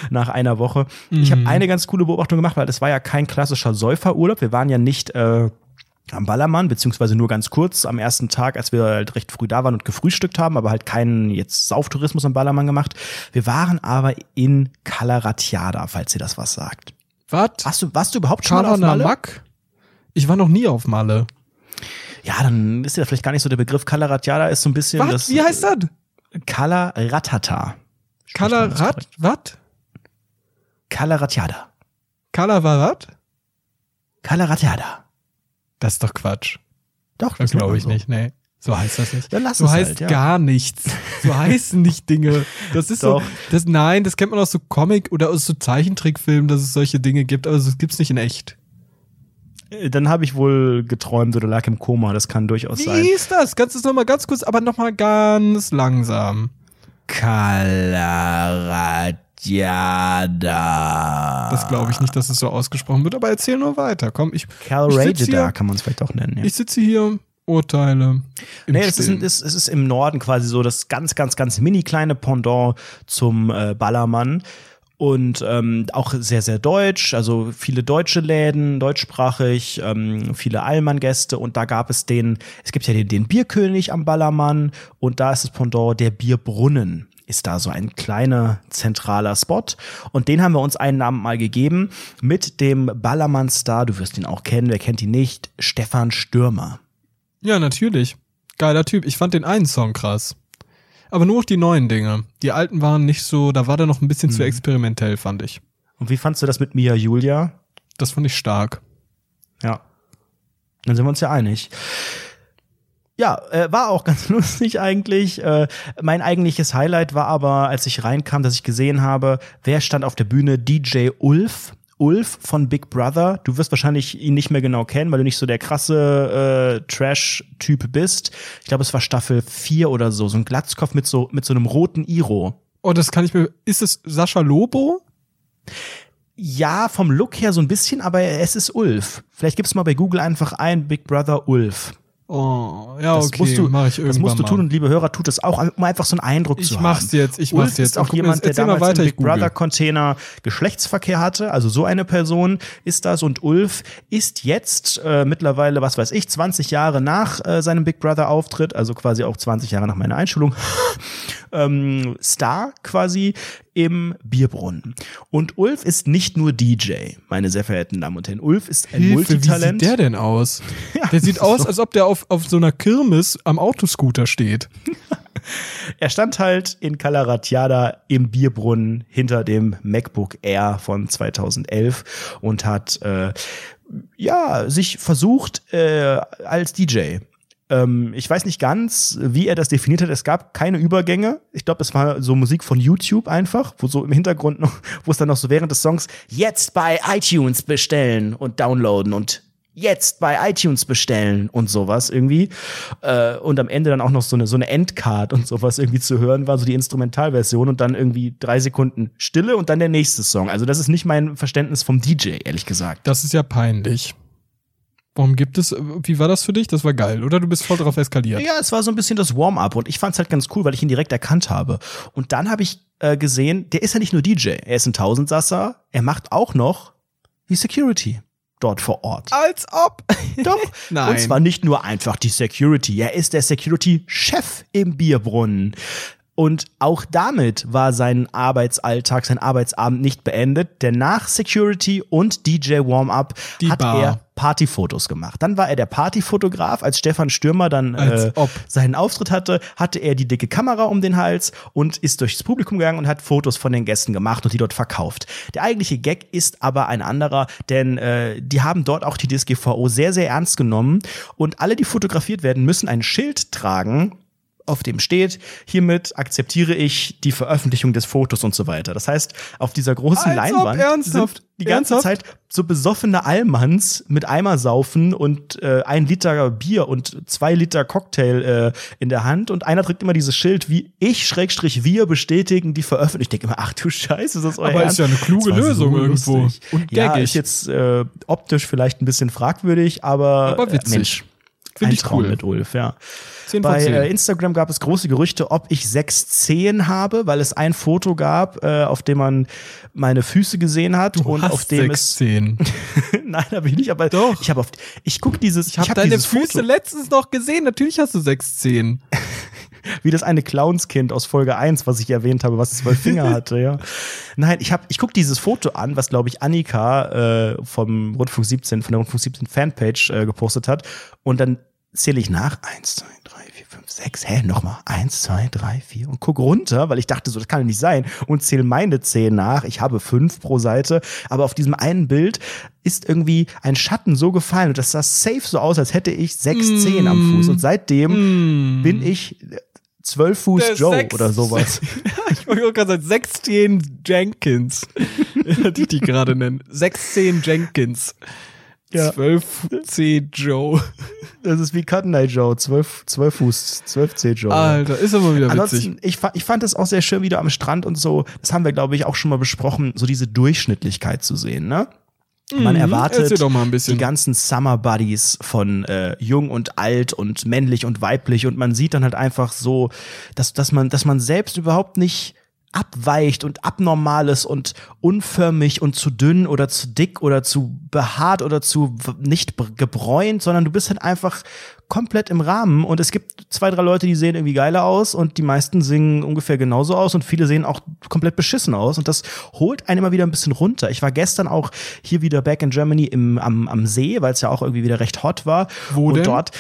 nach einer Woche. Ich habe eine ganz coole Beobachtung gemacht, weil das war ja kein klassischer Säuferurlaub, wir waren ja nicht äh, am Ballermann, beziehungsweise nur ganz kurz am ersten Tag, als wir halt recht früh da waren und gefrühstückt haben, aber halt keinen jetzt Sauftourismus am Ballermann gemacht. Wir waren aber in Calaratiada, falls ihr das was sagt. Was? Warst du, warst du überhaupt schon mal auf Malle? Mack? Ich war noch nie auf Malle. Ja, dann ist ja vielleicht gar nicht so der Begriff. Calaratiada ist so ein bisschen Was? das. Wie heißt das? Calaratata. Kalarat? Was? Calaratiada. Kalavarat? Calaratiada. Das ist doch Quatsch. Doch, Das glaube ich so. nicht. Nee. So heißt das nicht. Dann lass so es heißt halt, ja. gar nichts. So <laughs> heißen nicht Dinge. Das ist Doch. so. Das, nein, das kennt man aus so Comic oder aus so Zeichentrickfilmen, dass es solche Dinge gibt, aber das gibt's nicht in echt. Äh, Dann habe ich wohl geträumt oder lag im Koma. Das kann durchaus Wie sein. ist das? Kannst du es nochmal ganz kurz, aber nochmal ganz langsam. Calaratiada. Das glaube ich nicht, dass es so ausgesprochen wird, aber erzähl nur weiter. Komm, ich, sitz hier- kann man es vielleicht auch nennen. Ja. ich sitze hier, urteile. Nee, es ist, es ist im Norden quasi so das ganz, ganz, ganz mini kleine Pendant zum äh, Ballermann. Und ähm, auch sehr, sehr deutsch, also viele deutsche Läden, deutschsprachig, ähm, viele Allmann-Gäste und da gab es den, es gibt ja den, den Bierkönig am Ballermann und da ist das Pendant der Bierbrunnen. Ist da so ein kleiner zentraler Spot und den haben wir uns einen Namen mal gegeben mit dem Ballermann-Star, du wirst ihn auch kennen, wer kennt ihn nicht, Stefan Stürmer. Ja, natürlich. Geiler Typ. Ich fand den einen Song krass. Aber nur die neuen Dinge. Die alten waren nicht so, da war der noch ein bisschen Mhm. zu experimentell, fand ich. Und wie fandst du das mit Mia Julia? Das fand ich stark. Ja. Dann sind wir uns ja einig. Ja, äh, war auch ganz <laughs> lustig eigentlich. Äh, mein eigentliches Highlight war aber, als ich reinkam, dass ich gesehen habe, wer stand auf der Bühne? DJ Ulf. Ulf von Big Brother. Du wirst wahrscheinlich ihn nicht mehr genau kennen, weil du nicht so der krasse äh, Trash-Typ bist. Ich glaube, es war Staffel 4 oder so. So ein Glatzkopf mit so, mit so einem roten Iro. Oh, das kann ich mir. Ist es Sascha Lobo? Ja, vom Look her so ein bisschen, aber es ist Ulf. Vielleicht gibst du mal bei Google einfach ein Big Brother Ulf. Oh, ja, Das okay. musst du, mach ich das irgendwann musst du tun und liebe Hörer, tut es auch, um einfach so einen Eindruck Ich zu haben. mach's jetzt, ich Ulf mach's jetzt. ist auch jemand, der damals weiter, im ich Big. Brother Container Geschlechtsverkehr hatte. Also so eine Person ist das. Und Ulf ist jetzt äh, mittlerweile, was weiß ich, 20 Jahre nach äh, seinem Big Brother Auftritt, also quasi auch 20 Jahre nach meiner Einschulung, ähm, Star quasi im Bierbrunnen. Und Ulf ist nicht nur DJ, meine sehr verehrten Damen und Herren. Ulf ist ein Hilfe, wie Multitalent. sieht der denn aus? <laughs> Ja, der sieht aus, als ob der auf, auf so einer Kirmes am Autoscooter steht. <laughs> Er stand halt in Calaratiada im Bierbrunnen hinter dem MacBook Air von 2011 und hat äh, ja sich versucht äh, als DJ. Ähm, ich weiß nicht ganz, wie er das definiert hat. Es gab keine Übergänge. Ich glaube, es war so Musik von YouTube einfach, wo so im Hintergrund noch, <laughs> wo es dann noch so während des Songs jetzt bei iTunes bestellen und downloaden und jetzt bei iTunes bestellen und sowas irgendwie. Äh, und am Ende dann auch noch so eine, so eine Endcard und sowas irgendwie zu hören war, so die Instrumentalversion und dann irgendwie drei Sekunden Stille und dann der nächste Song. Also das ist nicht mein Verständnis vom DJ, ehrlich gesagt. Das ist ja peinlich. Warum gibt es, wie war das für dich? Das war geil, oder? Du bist voll drauf eskaliert. Ja, es war so ein bisschen das Warm-up und ich fand's halt ganz cool, weil ich ihn direkt erkannt habe. Und dann habe ich äh, gesehen, der ist ja nicht nur DJ, er ist ein Tausendsasser, er macht auch noch die Security. dort vor Ort. Als ob. <laughs> Doch. <laughs> Nein. Und zwar nicht nur einfach die Security. Er ist der Security-Chef im Bierbrunnen. Und auch damit war sein Arbeitsalltag, sein Arbeitsabend nicht beendet, denn nach Security und DJ Warm-Up hat Bar. er Partyfotos gemacht. Dann war er der Partyfotograf, als Stefan Stürmer dann äh, ob. seinen Auftritt hatte, hatte er die dicke Kamera um den Hals und ist durchs Publikum gegangen und hat Fotos von den Gästen gemacht und die dort verkauft. Der eigentliche Gag ist aber ein anderer, denn äh, die haben dort auch die DSGVO sehr, sehr ernst genommen und alle, die fotografiert werden, müssen ein Schild tragen, auf dem steht, hiermit akzeptiere ich die Veröffentlichung des Fotos und so weiter. Das heißt, auf dieser großen Als Leinwand ernsthaft? sind die ganze Ernsthaft? Zeit so besoffene Allmanns mit Eimer saufen und äh, ein Liter Bier und zwei Liter Cocktail äh, in der Hand und einer trägt immer dieses Schild wie ich Schrägstrich wir bestätigen die Veröffentlichung. Ich denke immer, ach du Scheiße, ist das euer Aber ist Ernst? ja eine kluge Lösung irgendwo. lustig. Und ja, gaggig. ist jetzt äh, optisch vielleicht ein bisschen fragwürdig, aber, Aber witzig. Äh, Mensch, Find ein ich Traum cool. mit Ulf, ja. 10 von Bei 10. äh, Instagram gab es große Gerüchte, ob ich sechs Zehen habe, weil es ein Foto gab, äh, auf dem man meine Füße gesehen hat und hast auf dem sechs es Zehen. <laughs> Nein, habe ich nicht, aber Doch. ich habe auf ich guck dieses Ich habe hab deine dieses Füße Foto, letztens noch gesehen. Natürlich hast du sechs Zehen. Wie das eine Clownskind aus Folge 1, was ich erwähnt habe, was zwölf Finger <laughs> hatte, ja. Nein, ich habe ich guck dieses Foto an, was glaube ich Annika äh, vom Rundfunk 17 von der Rundfunk 17 Fanpage äh, gepostet hat und dann zähle ich nach. Eins, zwei, drei, vier, fünf, sechs. Hä, nochmal. Eins, zwei, drei, vier. Und guck runter, weil ich dachte so, das kann ja nicht sein. Und zähle meine zehn nach. Ich habe fünf pro Seite. Aber auf diesem einen Bild ist irgendwie ein Schatten so gefallen. Und das sah safe so aus, als hätte ich sechs Zehen am Fuß. Und seitdem bin ich äh, zwölf Fuß Der Joe sechs- oder sowas. <laughs> ich wollte gerade sagen, 16 Jenkins. <laughs> die ich die gerade nennen. 16 Jenkins. Ja. 12 C Joe. Das ist wie Cotton Eye Joe. Zwölf, zwölf Fuß, zwölf C Joe. Alter, ist aber wieder witzig. Ansonsten, ich, ich fand es auch sehr schön wieder am Strand und so, das haben wir, glaube ich, auch schon mal besprochen, so diese Durchschnittlichkeit zu sehen, ne? Man Mhm, erwartet erzähl doch mal ein bisschen. die ganzen Summer Buddies von äh, jung und alt und männlich und weiblich und man sieht dann halt einfach so, dass, dass man, dass man selbst überhaupt nicht abweicht und abnormales und unförmig und zu dünn oder zu dick oder zu behaart oder zu nicht br- gebräunt, sondern du bist halt einfach komplett im Rahmen und es gibt zwei, drei Leute, die sehen irgendwie geiler aus und die meisten singen ungefähr genauso aus und viele sehen auch komplett beschissen aus und das holt einen immer wieder ein bisschen runter. Ich war gestern auch hier wieder back in Germany im, am, am See, weil es ja auch irgendwie wieder recht hot war. Wo und denn? dort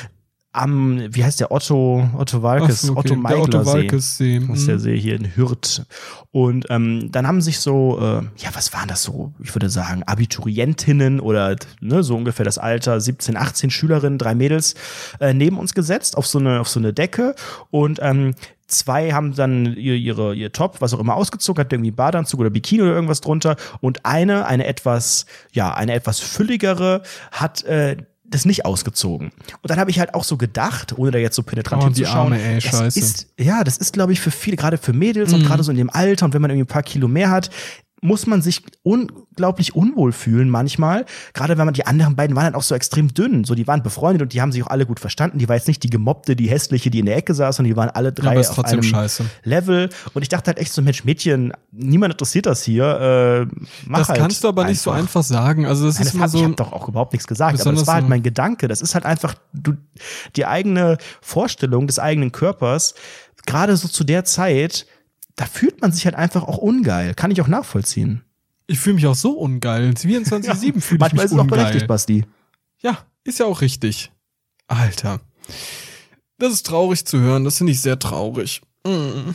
am, wie heißt der Otto, Otto Walkes, so, okay. Otto Meigler Otto See. Walkes See. Das ist der Mhm. See hier in Hürth. Und ähm, dann haben sich so, äh, ja, was waren das so? Ich würde sagen, Abiturientinnen oder ne, so ungefähr das Alter, 17, 18 Schülerinnen, drei Mädels, äh, neben uns gesetzt auf so eine, auf so eine Decke. Und ähm, Zwei haben dann ihr, ihre, ihr Top, was auch immer, ausgezogen, hat irgendwie Badeanzug oder Bikini oder irgendwas drunter. Und eine, eine etwas, ja, eine etwas fülligere, hat äh, das nicht ausgezogen. Und dann habe ich halt auch so gedacht, ohne da jetzt so penetrant Oh, die hinzuschauen, Arme, ey, das scheiße. ist ja, das ist, glaube ich, für viele, gerade für Mädels Mhm. und gerade so in dem Alter und wenn man irgendwie ein paar Kilo mehr hat, muss man sich unglaublich unwohl fühlen manchmal. Gerade wenn man die anderen beiden waren halt auch so extrem dünn. So, die waren befreundet und die haben sich auch alle gut verstanden. Die war jetzt nicht die gemobbte, die hässliche, die in der Ecke saß, sondern die waren alle drei auf einem scheiße. Level. Und ich dachte halt echt so, Mensch, Mädchen, niemand interessiert das hier. Äh, mach Das halt kannst du aber nicht so einfach sagen. Also das Nein, ist das hab, so. ich habe doch auch überhaupt nichts gesagt, aber das war halt mein Gedanke. Das ist halt einfach du, die eigene Vorstellung des eigenen Körpers, gerade so zu der Zeit, da fühlt man sich halt einfach auch ungeil. Kann ich auch nachvollziehen. Ich fühle mich auch so ungeil. 24-7 <laughs> fühle ich Manchmal mich ist es auch ungeil. berechtigt, Basti. Ja, ist ja auch richtig. Alter. Das ist traurig zu hören. Das finde ich sehr traurig. Mm.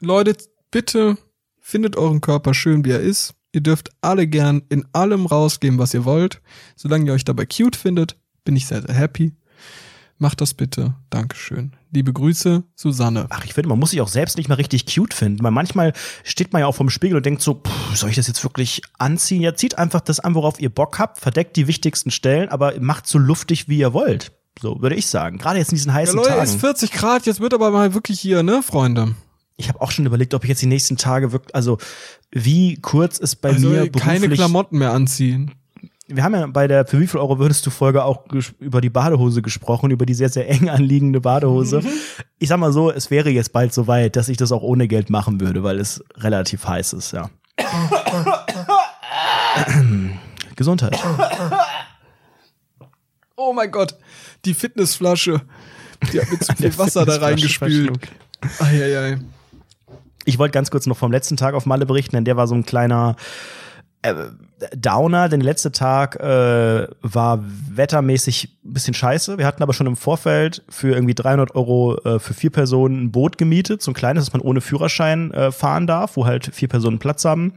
Leute, bitte findet euren Körper schön, wie er ist. Ihr dürft alle gern in allem rausgehen, was ihr wollt. Solange ihr euch dabei cute findet, bin ich sehr, sehr happy. Macht das bitte. Dankeschön. Liebe Grüße, Susanne. Ach, ich finde, man muss sich auch selbst nicht mal richtig cute finden, weil manchmal steht man ja auch vom Spiegel und denkt so, pff, soll ich das jetzt wirklich anziehen? Ja, zieht einfach das an, worauf ihr Bock habt, verdeckt die wichtigsten Stellen, aber macht so luftig, wie ihr wollt. So würde ich sagen. Gerade jetzt in diesen Ja, heißen Leute, Tagen. es ist 40 Grad, jetzt wird aber mal wirklich hier, ne, Freunde? Ich habe auch schon überlegt, ob ich jetzt die nächsten Tage wirklich, also wie kurz ist bei Also mir keine beruflich- Klamotten mehr anziehen. Wir haben ja bei der Für wie viel Euro würdest du Folge auch über die Badehose gesprochen, über die sehr, sehr eng anliegende Badehose. Ich sag mal so, es wäre jetzt bald so weit, dass ich das auch ohne Geld machen würde, weil es relativ heiß ist, ja. <clears throat> Gesundheit. Oh mein Gott, die Fitnessflasche. Die hat mir zu <laughs> viel Wasser da reingespült. Eieiei. Ich wollte ganz kurz noch vom letzten Tag auf Malle berichten, denn der war so ein kleiner äh, Downer, denn der letzte Tag äh, war wettermäßig ein bisschen scheiße. Wir hatten aber schon im Vorfeld für irgendwie 300 Euro äh, für vier Personen ein Boot gemietet, so ein kleines, das man ohne Führerschein äh, fahren darf, wo halt vier Personen Platz haben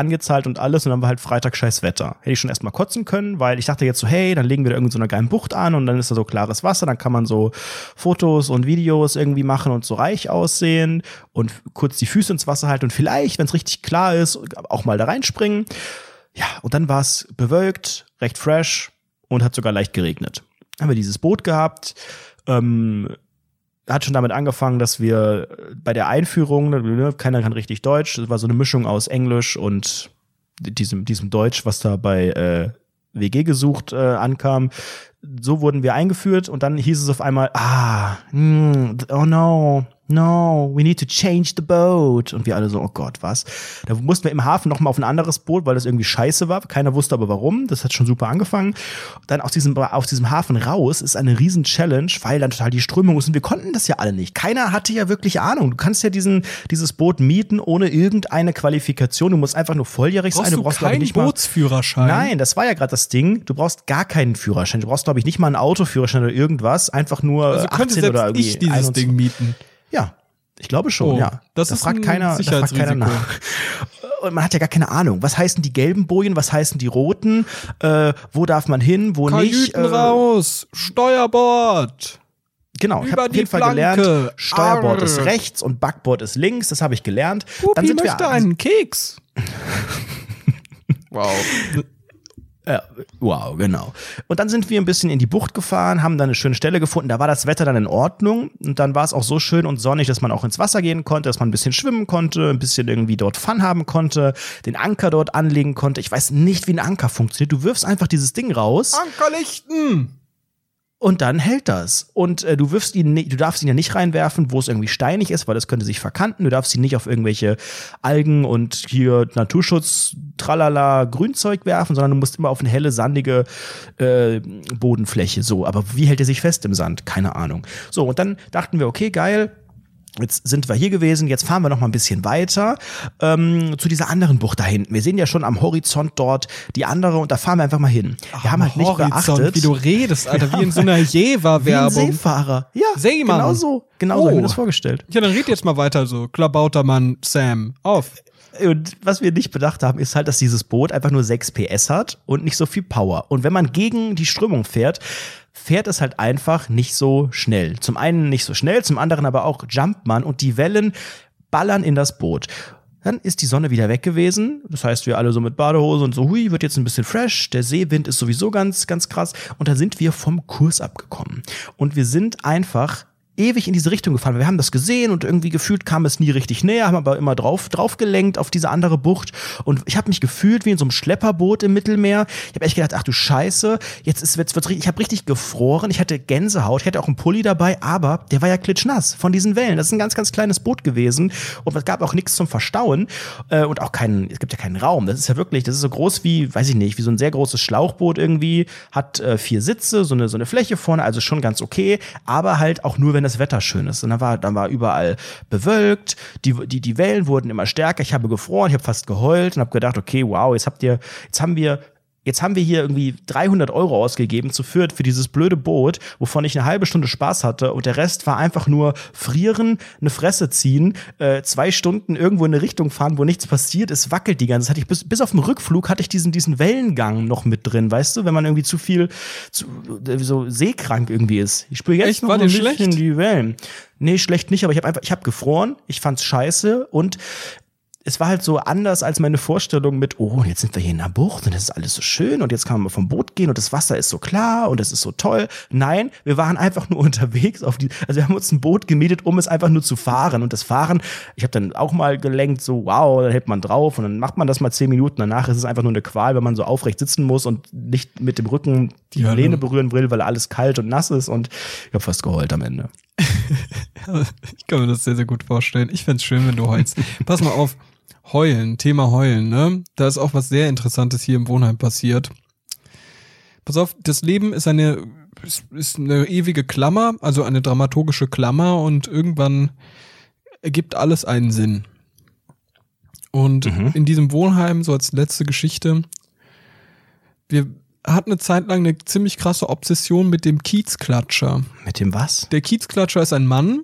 angezahlt und alles und dann war halt Freitag scheiß Wetter. Hätte ich schon erstmal kotzen können, weil ich dachte jetzt so, hey, dann legen wir da irgendeine so geilen Bucht an und dann ist da so klares Wasser, dann kann man so Fotos und Videos irgendwie machen und so reich aussehen und kurz die Füße ins Wasser halten und vielleicht, wenn es richtig klar ist, auch mal da reinspringen. Ja, und dann war es bewölkt, recht fresh und hat sogar leicht geregnet. Haben wir dieses Boot gehabt, ähm, hat schon damit angefangen, dass wir bei der Einführung, ne, keiner kann richtig Deutsch, das war so eine Mischung aus Englisch und diesem, diesem Deutsch, was da bei äh, WG gesucht äh, ankam. So wurden wir eingeführt und dann hieß es auf einmal, ah, mm, oh no, no, we need to change the boat. Und wir alle so, oh Gott, was? Da mussten wir im Hafen noch mal auf ein anderes Boot, weil das irgendwie scheiße war. Keiner wusste aber warum. Das hat schon super angefangen. Dann aus diesem, aus diesem Hafen raus ist eine riesen Challenge, weil dann total die Strömung ist. Und wir konnten das ja alle nicht. Keiner hatte ja wirklich Ahnung. Du kannst ja diesen, dieses Boot mieten ohne irgendeine Qualifikation. Du musst einfach nur volljährig brauchst sein. Du, brauchst, glaube ich, nicht Bootsführerschein. Mal, nein, das war ja gerade das Ding. Du brauchst gar keinen Führerschein. Du brauchst, glaube ich, nicht mal einen Autoführerschein oder irgendwas. Einfach nur also 18 oder irgendwie. Ich dieses 21. Ding mieten. Ja, ich glaube schon, oh, ja. Das da ist fragt keiner, da fragt keiner nach. <laughs> Und man hat ja gar keine Ahnung. Was heißen die gelben Bojen? Was heißen die roten? Äh, wo darf man hin? Wo Kajüten nicht? Äh, raus! Steuerbord! Genau, ich habe auf jeden Fall gelernt, Steuerbord Arr. ist rechts und Backbord ist links. Das habe ich gelernt. Pupi Dann sind möchte wir einen Keks. <laughs> wow. Ja, wow, genau. Und dann sind wir ein bisschen in die Bucht gefahren, haben dann eine schöne Stelle gefunden. Da war das Wetter dann in Ordnung und dann war es auch so schön und sonnig, dass man auch ins Wasser gehen konnte, dass man ein bisschen schwimmen konnte, ein bisschen irgendwie dort Fun haben konnte, den Anker dort anlegen konnte. Ich weiß nicht, wie ein Anker funktioniert. Du wirfst einfach dieses Ding raus. Ankerlichten! Und dann hält das. Und äh, du wirfst ihn du darfst ihn ja nicht reinwerfen, wo es irgendwie steinig ist, weil das könnte sich verkanten. Du darfst ihn nicht auf irgendwelche Algen und hier Naturschutz, tralala, Grünzeug werfen, sondern du musst immer auf eine helle, sandige äh, Bodenfläche. So, aber wie hält er sich fest im Sand? Keine Ahnung. So, und dann dachten wir, okay, geil, Jetzt sind wir hier gewesen, jetzt fahren wir noch mal ein bisschen weiter ähm, zu dieser anderen Bucht da hinten. Wir sehen ja schon am Horizont dort die andere und da fahren wir einfach mal hin. Wir Ach, haben halt nicht Horizont, beachtet, wie du redest, Alter, wie in so einer <laughs> Jever-Werbung. Seefahrer. Ja, Seemann. genau so. Genau oh. so habe ich mir das vorgestellt. Ja, dann red jetzt mal weiter so. Klabautermann Sam, auf. Und was wir nicht bedacht haben, ist halt, dass dieses Boot einfach nur 6 PS hat und nicht so viel Power. Und wenn man gegen die Strömung fährt, fährt es halt einfach nicht so schnell. Zum einen nicht so schnell, zum anderen aber auch jumpt man und die Wellen ballern in das Boot. Dann ist die Sonne wieder weg gewesen. Das heißt, wir alle so mit Badehose und so, hui, wird jetzt ein bisschen fresh. Der Seewind ist sowieso ganz, ganz krass. Und da sind wir vom Kurs abgekommen. Und wir sind einfach ewig in diese Richtung gefahren. Wir haben das gesehen und irgendwie gefühlt kam es nie richtig näher, haben aber immer drauf, drauf gelenkt auf diese andere Bucht. Und ich habe mich gefühlt wie in so einem Schlepperboot im Mittelmeer. Ich habe echt gedacht, ach du Scheiße, jetzt ist jetzt wird's richtig. Ich habe richtig gefroren. Ich hatte Gänsehaut. Ich hatte auch einen Pulli dabei, aber der war ja klitschnass von diesen Wellen. Das ist ein ganz, ganz kleines Boot gewesen und es gab auch nichts zum Verstauen äh, und auch keinen. Es gibt ja keinen Raum. Das ist ja wirklich, das ist so groß wie, weiß ich nicht, wie so ein sehr großes Schlauchboot irgendwie. Hat äh, vier Sitze, so eine so eine Fläche vorne, also schon ganz okay, aber halt auch nur, wenn das Wetter schön ist. Und dann war, dann war überall bewölkt, die, die, die Wellen wurden immer stärker, ich habe gefroren, ich habe fast geheult und habe gedacht, okay, wow, jetzt habt ihr, jetzt haben wir Jetzt haben wir hier irgendwie 300 Euro ausgegeben zu Fürth für dieses blöde Boot, wovon ich eine halbe Stunde Spaß hatte und der Rest war einfach nur frieren, eine Fresse ziehen, äh, zwei Stunden irgendwo in eine Richtung fahren, wo nichts passiert, es wackelt die ganze Zeit. Ich bis, bis auf dem Rückflug hatte ich diesen, diesen Wellengang noch mit drin, weißt du, wenn man irgendwie zu viel, zu, äh, so seekrank irgendwie ist. Ich spüre jetzt Echt? noch ein bisschen schlecht? die Wellen. Nee, schlecht nicht, aber ich habe einfach, ich habe gefroren, ich fand's scheiße und es war halt so anders als meine Vorstellung mit, oh, jetzt sind wir hier in der Bucht und es ist alles so schön und jetzt kann man vom Boot gehen und das Wasser ist so klar und es ist so toll. Nein, wir waren einfach nur <laughs> unterwegs auf die, also wir haben uns ein Boot gemietet, um es einfach nur zu fahren und das Fahren, ich habe dann auch mal gelenkt, so wow, dann hält man drauf und dann macht man das mal zehn Minuten, danach ist es einfach nur eine Qual, wenn man so aufrecht sitzen muss und nicht mit dem Rücken die ja, Lehne berühren will, weil alles kalt und nass ist und ich habe fast geheult am Ende. <laughs> ich kann mir das sehr, sehr gut vorstellen. Ich fände schön, wenn du heulst. Pass mal auf, Heulen, Thema Heulen, ne? Da ist auch was sehr Interessantes hier im Wohnheim passiert. Pass auf, das Leben ist eine, ist, eine ewige Klammer, also eine dramaturgische Klammer und irgendwann ergibt alles einen Sinn. Und Mhm. in diesem Wohnheim, so als letzte Geschichte, wir hatten eine Zeit lang eine ziemlich krasse Obsession mit dem Kiezklatscher. Mit dem was? Der Kiezklatscher ist ein Mann,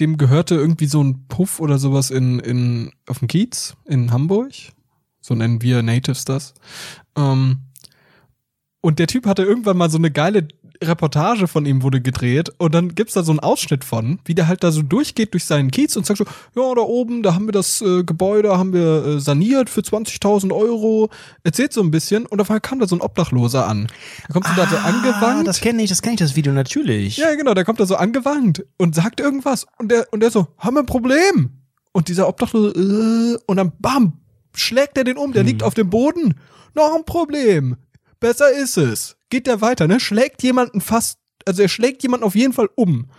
dem gehörte irgendwie so ein Puff oder sowas in, in, auf dem Kiez in Hamburg. So nennen wir Natives das. Ähm, und der Typ hatte irgendwann mal so eine geile Reportage von ihm wurde gedreht und dann gibt's da so einen Ausschnitt von, wie der halt da so durchgeht durch seinen Kiez und sagt so, ja, da oben, da haben wir das äh, Gebäude, haben wir äh, saniert für 20.000 Euro, erzählt so ein bisschen und auf einmal kam da so ein Obdachloser an. Da kommt so da so angewandt. Ah, Das kenne ich, das kenne ich, das Video natürlich. Ja, genau, der kommt da so angewandt und sagt irgendwas und der, und der so, haben wir ein Problem? Und dieser Obdachlose, äh, und dann bam, schlägt er den um, der liegt auf dem Boden. Noch ein Problem. Besser ist es. Geht der weiter, ne? Schlägt jemanden fast, also er schlägt jemanden auf jeden Fall um.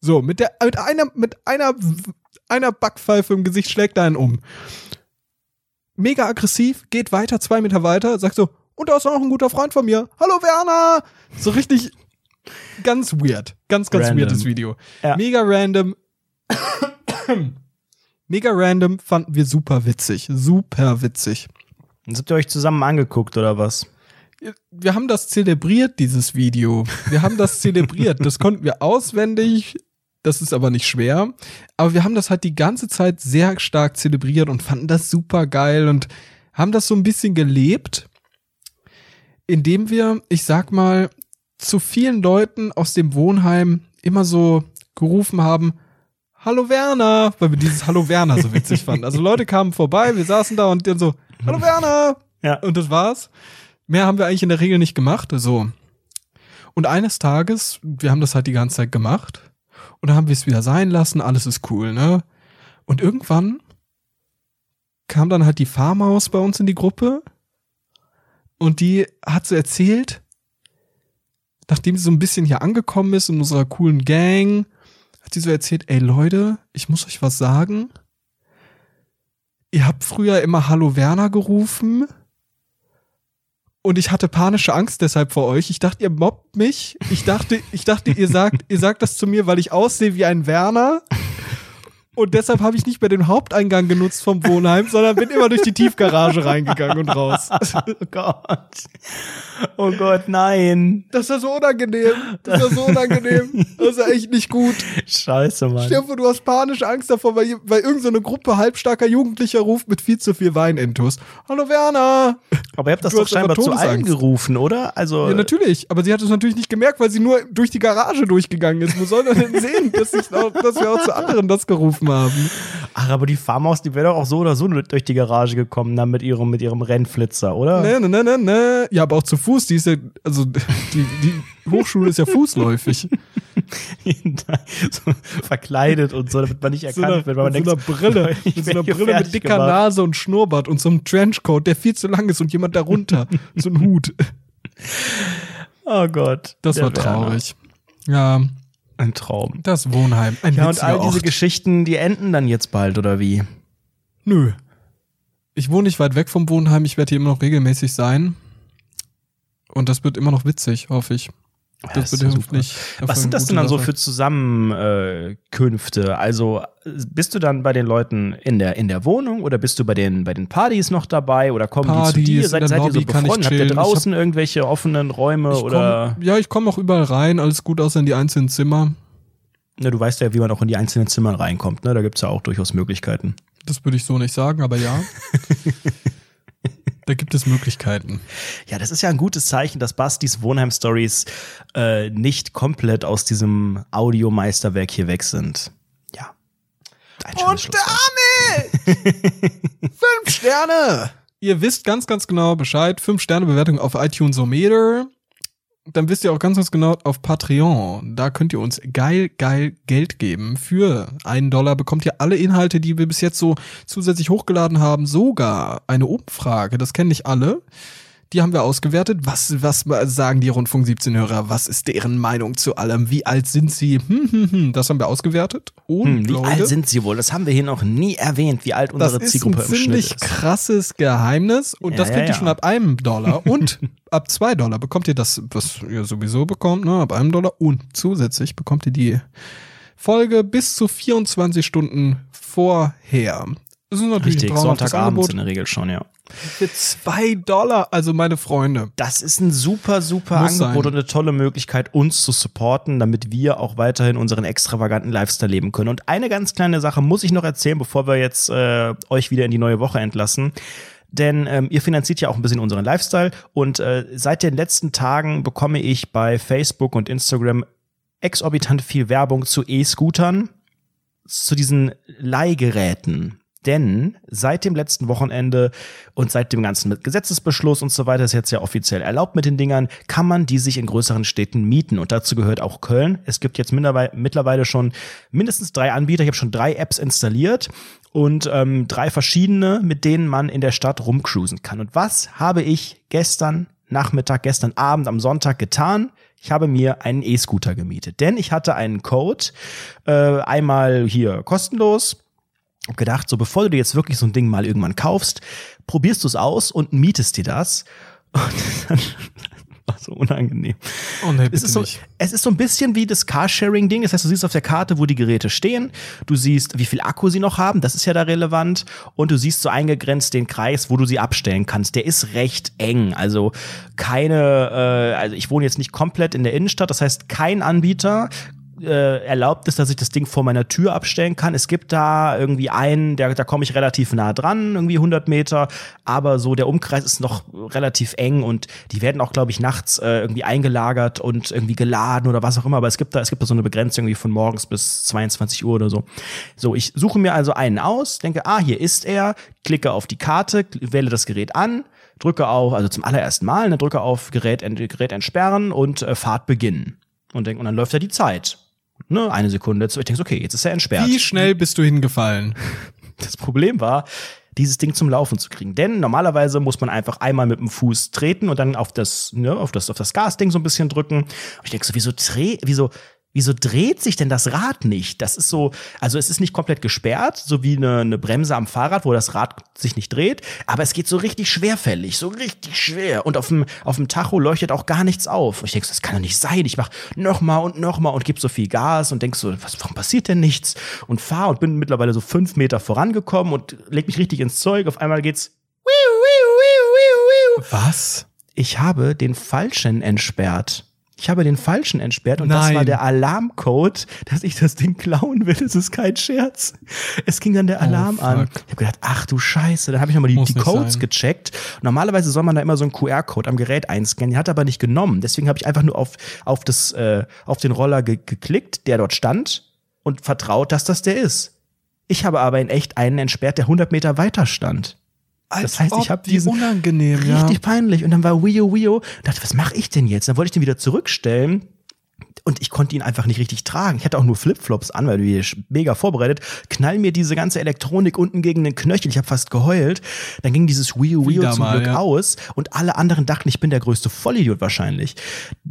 So, mit der, mit einer, mit einer, einer Backpfeife im Gesicht schlägt er einen um. Mega aggressiv, geht weiter, zwei Meter weiter, sagt so, und da ist noch ein guter Freund von mir. Hallo Werner! So richtig, ganz weird. Ganz, ganz Random. weirdes Video. Ja. Mega random. Mega random fanden wir super witzig. Super witzig. Jetzt habt ihr euch zusammen angeguckt oder was? Wir haben das zelebriert, dieses Video. Wir haben das zelebriert. Das konnten wir auswendig. Das ist aber nicht schwer. Aber wir haben das halt die ganze Zeit sehr stark zelebriert und fanden das super geil und haben das so ein bisschen gelebt, indem wir, ich sag mal, zu vielen Leuten aus dem Wohnheim immer so gerufen haben, Hallo Werner, weil wir dieses Hallo Werner so witzig fanden. Also Leute kamen vorbei, wir saßen da und dann so, Hallo Werner! Ja. Und das war's. Mehr haben wir eigentlich in der Regel nicht gemacht. So. Und eines Tages, wir haben das halt die ganze Zeit gemacht. Und dann haben wir es wieder sein lassen, alles ist cool, ne? Und irgendwann kam dann halt die Farmaus bei uns in die Gruppe. Und die hat so erzählt, nachdem sie so ein bisschen hier angekommen ist in unserer coolen Gang, hat sie so erzählt, ey Leute, ich muss euch was sagen. Ihr habt früher immer Hallo Werner gerufen. Und ich hatte panische Angst deshalb vor euch. Ich dachte, ihr mobbt mich. Ich dachte, ich dachte, ihr sagt, ihr sagt das zu mir, weil ich aussehe wie ein Werner. Und deshalb habe ich nicht mehr den Haupteingang genutzt vom Wohnheim, sondern bin immer durch die Tiefgarage reingegangen und raus. <laughs> Oh Gott. Oh Gott, nein. Das war so unangenehm. Das war so unangenehm. Das war echt nicht gut. Scheiße, Mann. Stell dir vor, du hast panische Angst davor, weil, weil irgendeine so eine Gruppe halbstarker Jugendlicher ruft mit viel zu viel Wein intus. Hallo Werner! Aber ihr habt das Du doch scheinbar zu allen gerufen, oder? Also, Ja, natürlich. Aber sie hat es natürlich nicht gemerkt, weil sie nur durch die Garage durchgegangen ist. Wo soll man denn sehen, dass, ich auch, dass wir auch zu anderen das gerufen haben? ach, aber die Farmaus, die wäre doch auch so oder so durch die Garage gekommen, dann mit ihrem, mit ihrem Rennflitzer, oder? Ne, ne, ne, ne, ne. Ja, aber auch zu Fuß. Die ist ja, also die, die Hochschule ist ja fußläufig. <laughs> so verkleidet und so, damit man nicht So erkannt einer, wird, weil man mit so denkt, einer Brille, <laughs> mit so einer Brille mit dicker gemacht. Nase und Schnurrbart und so einem Trenchcoat, der viel zu lang ist und jemand darunter. so ein Hut. Oh Gott. Das war Werner. traurig. Ja, Ein Traum. das Wohnheim. Ein Ja, und all diese Ort. Geschichten, die enden dann jetzt bald, oder wie? Nö. Ich wohne nicht weit weg vom Wohnheim. Ich werde hier immer noch regelmäßig sein. Und das wird immer noch witzig, hoffe ich. Das wird ja hoffentlich. Was sind das denn dann so für Zusammenkünfte? Also bist du dann bei den Leuten in der, in der Wohnung oder bist du bei den, bei den Partys noch dabei oder kommen die zu Partys, dir? Seid, seid ihr so befreundet? Habt ihr draußen irgendwelche offenen Räume oder? komm, ja, ich komme auch überall rein. Alles gut außer in die einzelnen Zimmer. Na, du weißt ja, wie man auch in die einzelnen Zimmer reinkommt. Ne? Da gibt's ja auch durchaus Möglichkeiten. Das würde ich so nicht sagen, aber ja. <laughs> da gibt es Möglichkeiten. Ja, das ist ja ein gutes Zeichen, dass Bastis Wohnheim Stories äh, nicht komplett aus diesem Audiomeisterwerk hier weg sind. Ja. Ein schönes Schlusswort. <laughs> Fünf Sterne! Ihr wisst ganz, ganz genau Bescheid. Fünf Sterne Bewertung auf iTunes o Meter. Dann wisst ihr auch ganz, ganz genau auf Patreon. Da könnt ihr uns geil, geil Geld geben. Für einen Dollar bekommt ihr alle Inhalte, die wir bis jetzt so zusätzlich hochgeladen haben. Sogar eine Umfrage. Das kennen nicht alle. Die haben wir ausgewertet. Was, was sagen die Rundfunk 17 Hörer? Was ist deren Meinung zu allem? Wie alt sind sie? Hm, hm, hm. Das haben wir ausgewertet. Und hm, wie Leute, alt sind sie wohl? Das haben wir hier noch nie erwähnt, wie alt unsere Zielgruppe im Schnitt ist. Das ist ein ziemlich krasses Geheimnis und ja, das kriegt ja, ja. ihr schon ab einem Dollar <laughs> und ab zwei Dollar bekommt ihr das, was ihr sowieso bekommt, ne, ab einem Dollar und zusätzlich bekommt ihr die Folge bis zu 24 Stunden vorher. Das ist natürlich Richtig, Sonntagabends in der Regel schon, ja. Für zwei Dollar, also meine Freunde. Das ist ein super, super Muss Angebot sein. und eine tolle Möglichkeit, uns zu supporten, damit wir auch weiterhin unseren extravaganten Lifestyle leben können. Und eine ganz kleine Sache muss ich noch erzählen, bevor wir jetzt äh, euch wieder in die neue Woche entlassen denn ähm, ihr finanziert ja auch ein bisschen unseren Lifestyle und äh, seit den letzten Tagen bekomme ich bei Facebook und Instagram exorbitant viel Werbung zu E-Scootern, zu diesen Leihgeräten. Denn seit dem letzten Wochenende und seit dem ganzen Gesetzesbeschluss und so weiter ist jetzt ja offiziell erlaubt mit den Dingern, kann man die sich in größeren Städten mieten. Und dazu gehört auch Köln. Es gibt jetzt mittlerweile schon mindestens drei Anbieter. Ich habe schon drei Apps installiert und ähm, drei verschiedene, mit denen man in der Stadt rumcruisen kann. Und was habe ich gestern Nachmittag, gestern Abend, am Sonntag getan? Ich habe mir einen E-Scooter gemietet, denn ich hatte einen Code, äh, einmal hier kostenlos, gedacht, so bevor du dir jetzt wirklich so ein Ding mal irgendwann kaufst, probierst du es aus und mietest dir das. <laughs> Und dann war so unangenehm. Oh nee, es, ist so, nicht. es ist so ein bisschen wie das Carsharing-Ding. Das heißt, du siehst auf der Karte, wo die Geräte stehen. Du siehst, wie viel Akku sie noch haben. Das ist ja da relevant. Und du siehst so eingegrenzt den Kreis, wo du sie abstellen kannst. Der ist recht eng. Also keine, äh, also ich wohne jetzt nicht komplett in der Innenstadt. Das heißt, kein Anbieter äh, erlaubt ist, dass ich das Ding vor meiner Tür abstellen kann. Es gibt da irgendwie einen, der, da komme ich relativ nah dran, irgendwie 100 Meter, aber so der Umkreis ist noch relativ eng und die werden auch, glaube ich, nachts äh, irgendwie eingelagert und irgendwie geladen oder was auch immer. Aber es gibt da, es gibt da so eine Begrenzung irgendwie von morgens bis 22 Uhr oder so. So, ich suche mir also einen aus, denke, ah, hier ist er, klicke auf die Karte, wähle das Gerät an, drücke auf, also zum allerersten Mal, ne, drücke auf Gerät, Gerät entsperren und äh, Fahrt beginnen. Und, denk, und dann läuft ja die Zeit ne, eine Sekunde. Ich denke, okay, jetzt ist er entsperrt. Wie schnell bist du hingefallen? <laughs> Das Problem war, dieses Ding zum Laufen zu kriegen. Denn normalerweise muss man einfach einmal mit dem Fuß treten und dann auf das, ne, auf das, auf das Gasding so ein bisschen drücken. Und ich denke so, wieso, dreh, wieso, Wieso dreht sich denn das Rad nicht? Das ist so, also es ist nicht komplett gesperrt, so wie eine, eine Bremse am Fahrrad, wo das Rad sich nicht dreht, aber es geht so richtig schwerfällig, so richtig schwer. Und auf dem, auf dem Tacho leuchtet auch gar nichts auf. Und ich denke, das kann doch nicht sein. Ich mach noch mal und noch mal und gib so viel Gas und denk so, was, warum passiert denn nichts? Und fahr und bin mittlerweile so fünf Meter vorangekommen und leg mich richtig ins Zeug. Auf einmal geht's. Was? Ich habe den Falschen entsperrt ich habe den falschen entsperrt und Nein. das war der Alarmcode, dass ich das Ding klauen will. Das ist kein Scherz. Es ging dann der oh, Alarm oh, an. Ich habe gedacht, ach du Scheiße. Dann habe ich nochmal die, die Codes sein. gecheckt. Normalerweise soll man da immer so einen QR-Code am Gerät einscannen. Die hat aber nicht genommen. Deswegen habe ich einfach nur auf, auf, das, äh, auf den Roller ge geklickt, der dort stand und vertraut, dass das der ist. Ich habe aber in echt einen entsperrt, der 100 Meter weiter stand. Als das heißt, ich habe diesen unangenehm, richtig ja. peinlich und dann war Wio Wio dachte, was mache ich denn jetzt? Dann wollte ich den wieder zurückstellen und ich konnte ihn einfach nicht richtig tragen. Ich hatte auch nur Flipflops an, weil du mega vorbereitet. Knall mir diese ganze Elektronik unten gegen den Knöchel. Ich habe fast geheult. Dann ging dieses Wio Wio zum mal, Glück ja. aus und alle anderen dachten, ich bin der größte Vollidiot wahrscheinlich.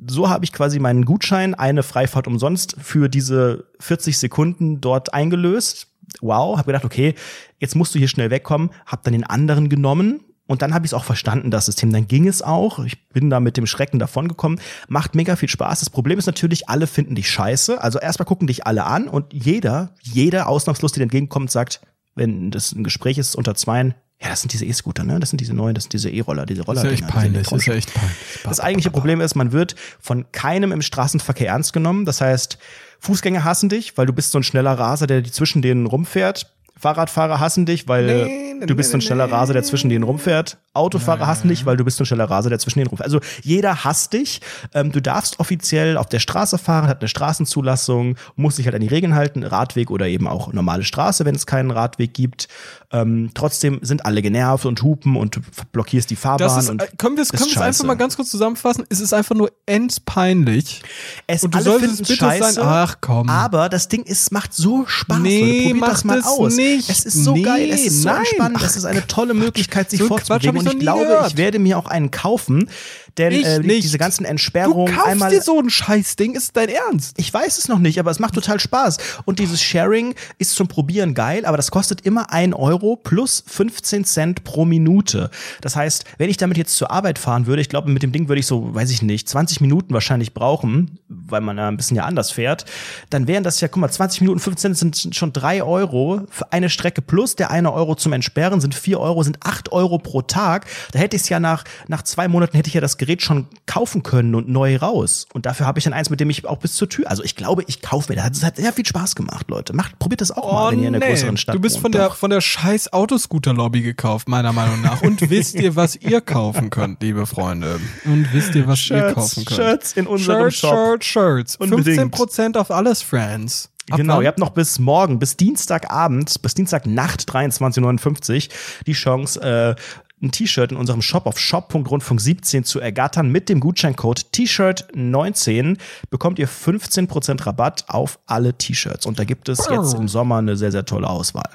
So habe ich quasi meinen Gutschein, eine Freifahrt umsonst für diese 40 Sekunden dort eingelöst wow, habe gedacht, okay, jetzt musst du hier schnell wegkommen, habe dann den anderen genommen und dann habe ich es auch verstanden, das System. Dann ging es auch. Ich bin da mit dem Schrecken davongekommen. Macht mega viel Spaß. Das Problem ist natürlich, alle finden dich scheiße. Also erstmal gucken dich alle an und jeder, jeder ausnahmslos, der entgegenkommt, sagt, wenn das ein Gespräch ist unter zweien, ja, das sind diese E-Scooter, ne? Das sind diese neuen, das sind diese E-Roller, diese Roller. Das ist ja echt peinlich. Das ist ja echt peinlich. Das eigentliche Problem ist, man wird von keinem im Straßenverkehr ernst genommen. Das heißt, Fußgänger hassen dich, weil du bist so ein schneller Raser, der zwischen denen rumfährt. Fahrradfahrer hassen dich, weil nee, nee, du bist so ein schneller Raser, der zwischen denen rumfährt. Autofahrer ja, hassen dich, weil du bist so ein schneller Raser, der zwischen denen rumfährt. Also jeder hasst dich. Ähm, du darfst offiziell auf der Straße fahren, hat eine Straßenzulassung, musst dich halt an die Regeln halten, Radweg oder eben auch normale Straße, wenn es keinen Radweg gibt. Ähm, trotzdem sind alle genervt und hupen und du blockierst die Fahrbahn. Ist, und äh, können wir es einfach mal ganz kurz zusammenfassen? Es ist einfach nur endpeinlich. Es und du solltest bitte scheiße, sein, ach komm. Aber das Ding ist, macht so Spaß. Nee, macht das mal aus. Nicht nicht. Es ist so Nee, geil, es ist so nein. entspannend, Ach, es ist eine tolle Möglichkeit, sich So fortzubewegen. Und ich glaube, gehört. ich werde mir auch einen kaufen, denn äh, diese ganzen Du Entsperrungen kaufst einmal. dir so ein Scheißding, ist dein Ernst? Ich weiß es noch nicht, aber es macht total Spaß. Und dieses Sharing ist zum Probieren geil, aber das kostet immer ein Euro plus 15 Cent pro Minute. Das heißt, wenn ich damit jetzt zur Arbeit fahren würde, ich glaube, mit dem Ding würde ich so, weiß ich nicht, 20 Minuten wahrscheinlich brauchen, weil man ja ein bisschen ja anders fährt, dann wären das ja, guck mal, 20 Minuten 15 Cent sind schon drei Euro für eine Strecke plus der eine Euro zum Entsperren sind vier Euro, sind acht Euro pro Tag. Da hätte ich es ja nach, nach zwei Monaten hätte ich ja das Gerät schon kaufen können und neu raus. Und dafür habe ich dann eins, mit dem ich auch bis zur Tür, also ich glaube, ich kaufe mir das. Hat sehr viel Spaß gemacht, Leute. Macht, probiert das auch mal, wenn ihr in einer größeren Stadt Oh, Du bist wohnt. von der, von der scheiß Autoscooter-Lobby gekauft, meiner Meinung nach. Und <laughs> wisst ihr, was ihr kaufen könnt, liebe Freunde? Und wisst ihr, was ihr Shirts, kaufen könnt? Shirts in unserem Shirts, Shop. Shirts, Shirts. Unbedingt. 15% auf alles, Friends. Ab Genau, wann? ihr habt noch bis morgen, bis Dienstagabend, bis Dienstagnacht 23.59 die Chance, äh, ein T-Shirt in unserem Shop auf shop.rundfunk17 zu ergattern. Mit dem Gutscheincode T-Shirt19 bekommt ihr 15% Rabatt auf alle T-Shirts. Und da gibt es jetzt im Sommer eine sehr, sehr tolle Auswahl.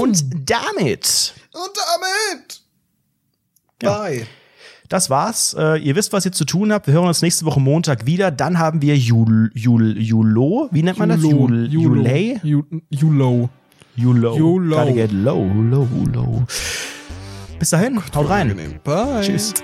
Und damit und damit. Ja. Bye. Das war's. Äh, ihr wisst, was ihr zu tun habt. Wir hören uns nächste Woche Montag wieder. Dann haben wir Jul, Jul, Julo. Wie nennt man das? Jul, Julay? Ju- Julo. Julo. Julo. Gotta get low, low, low. Bis dahin, haut rein. Bye. Tschüss.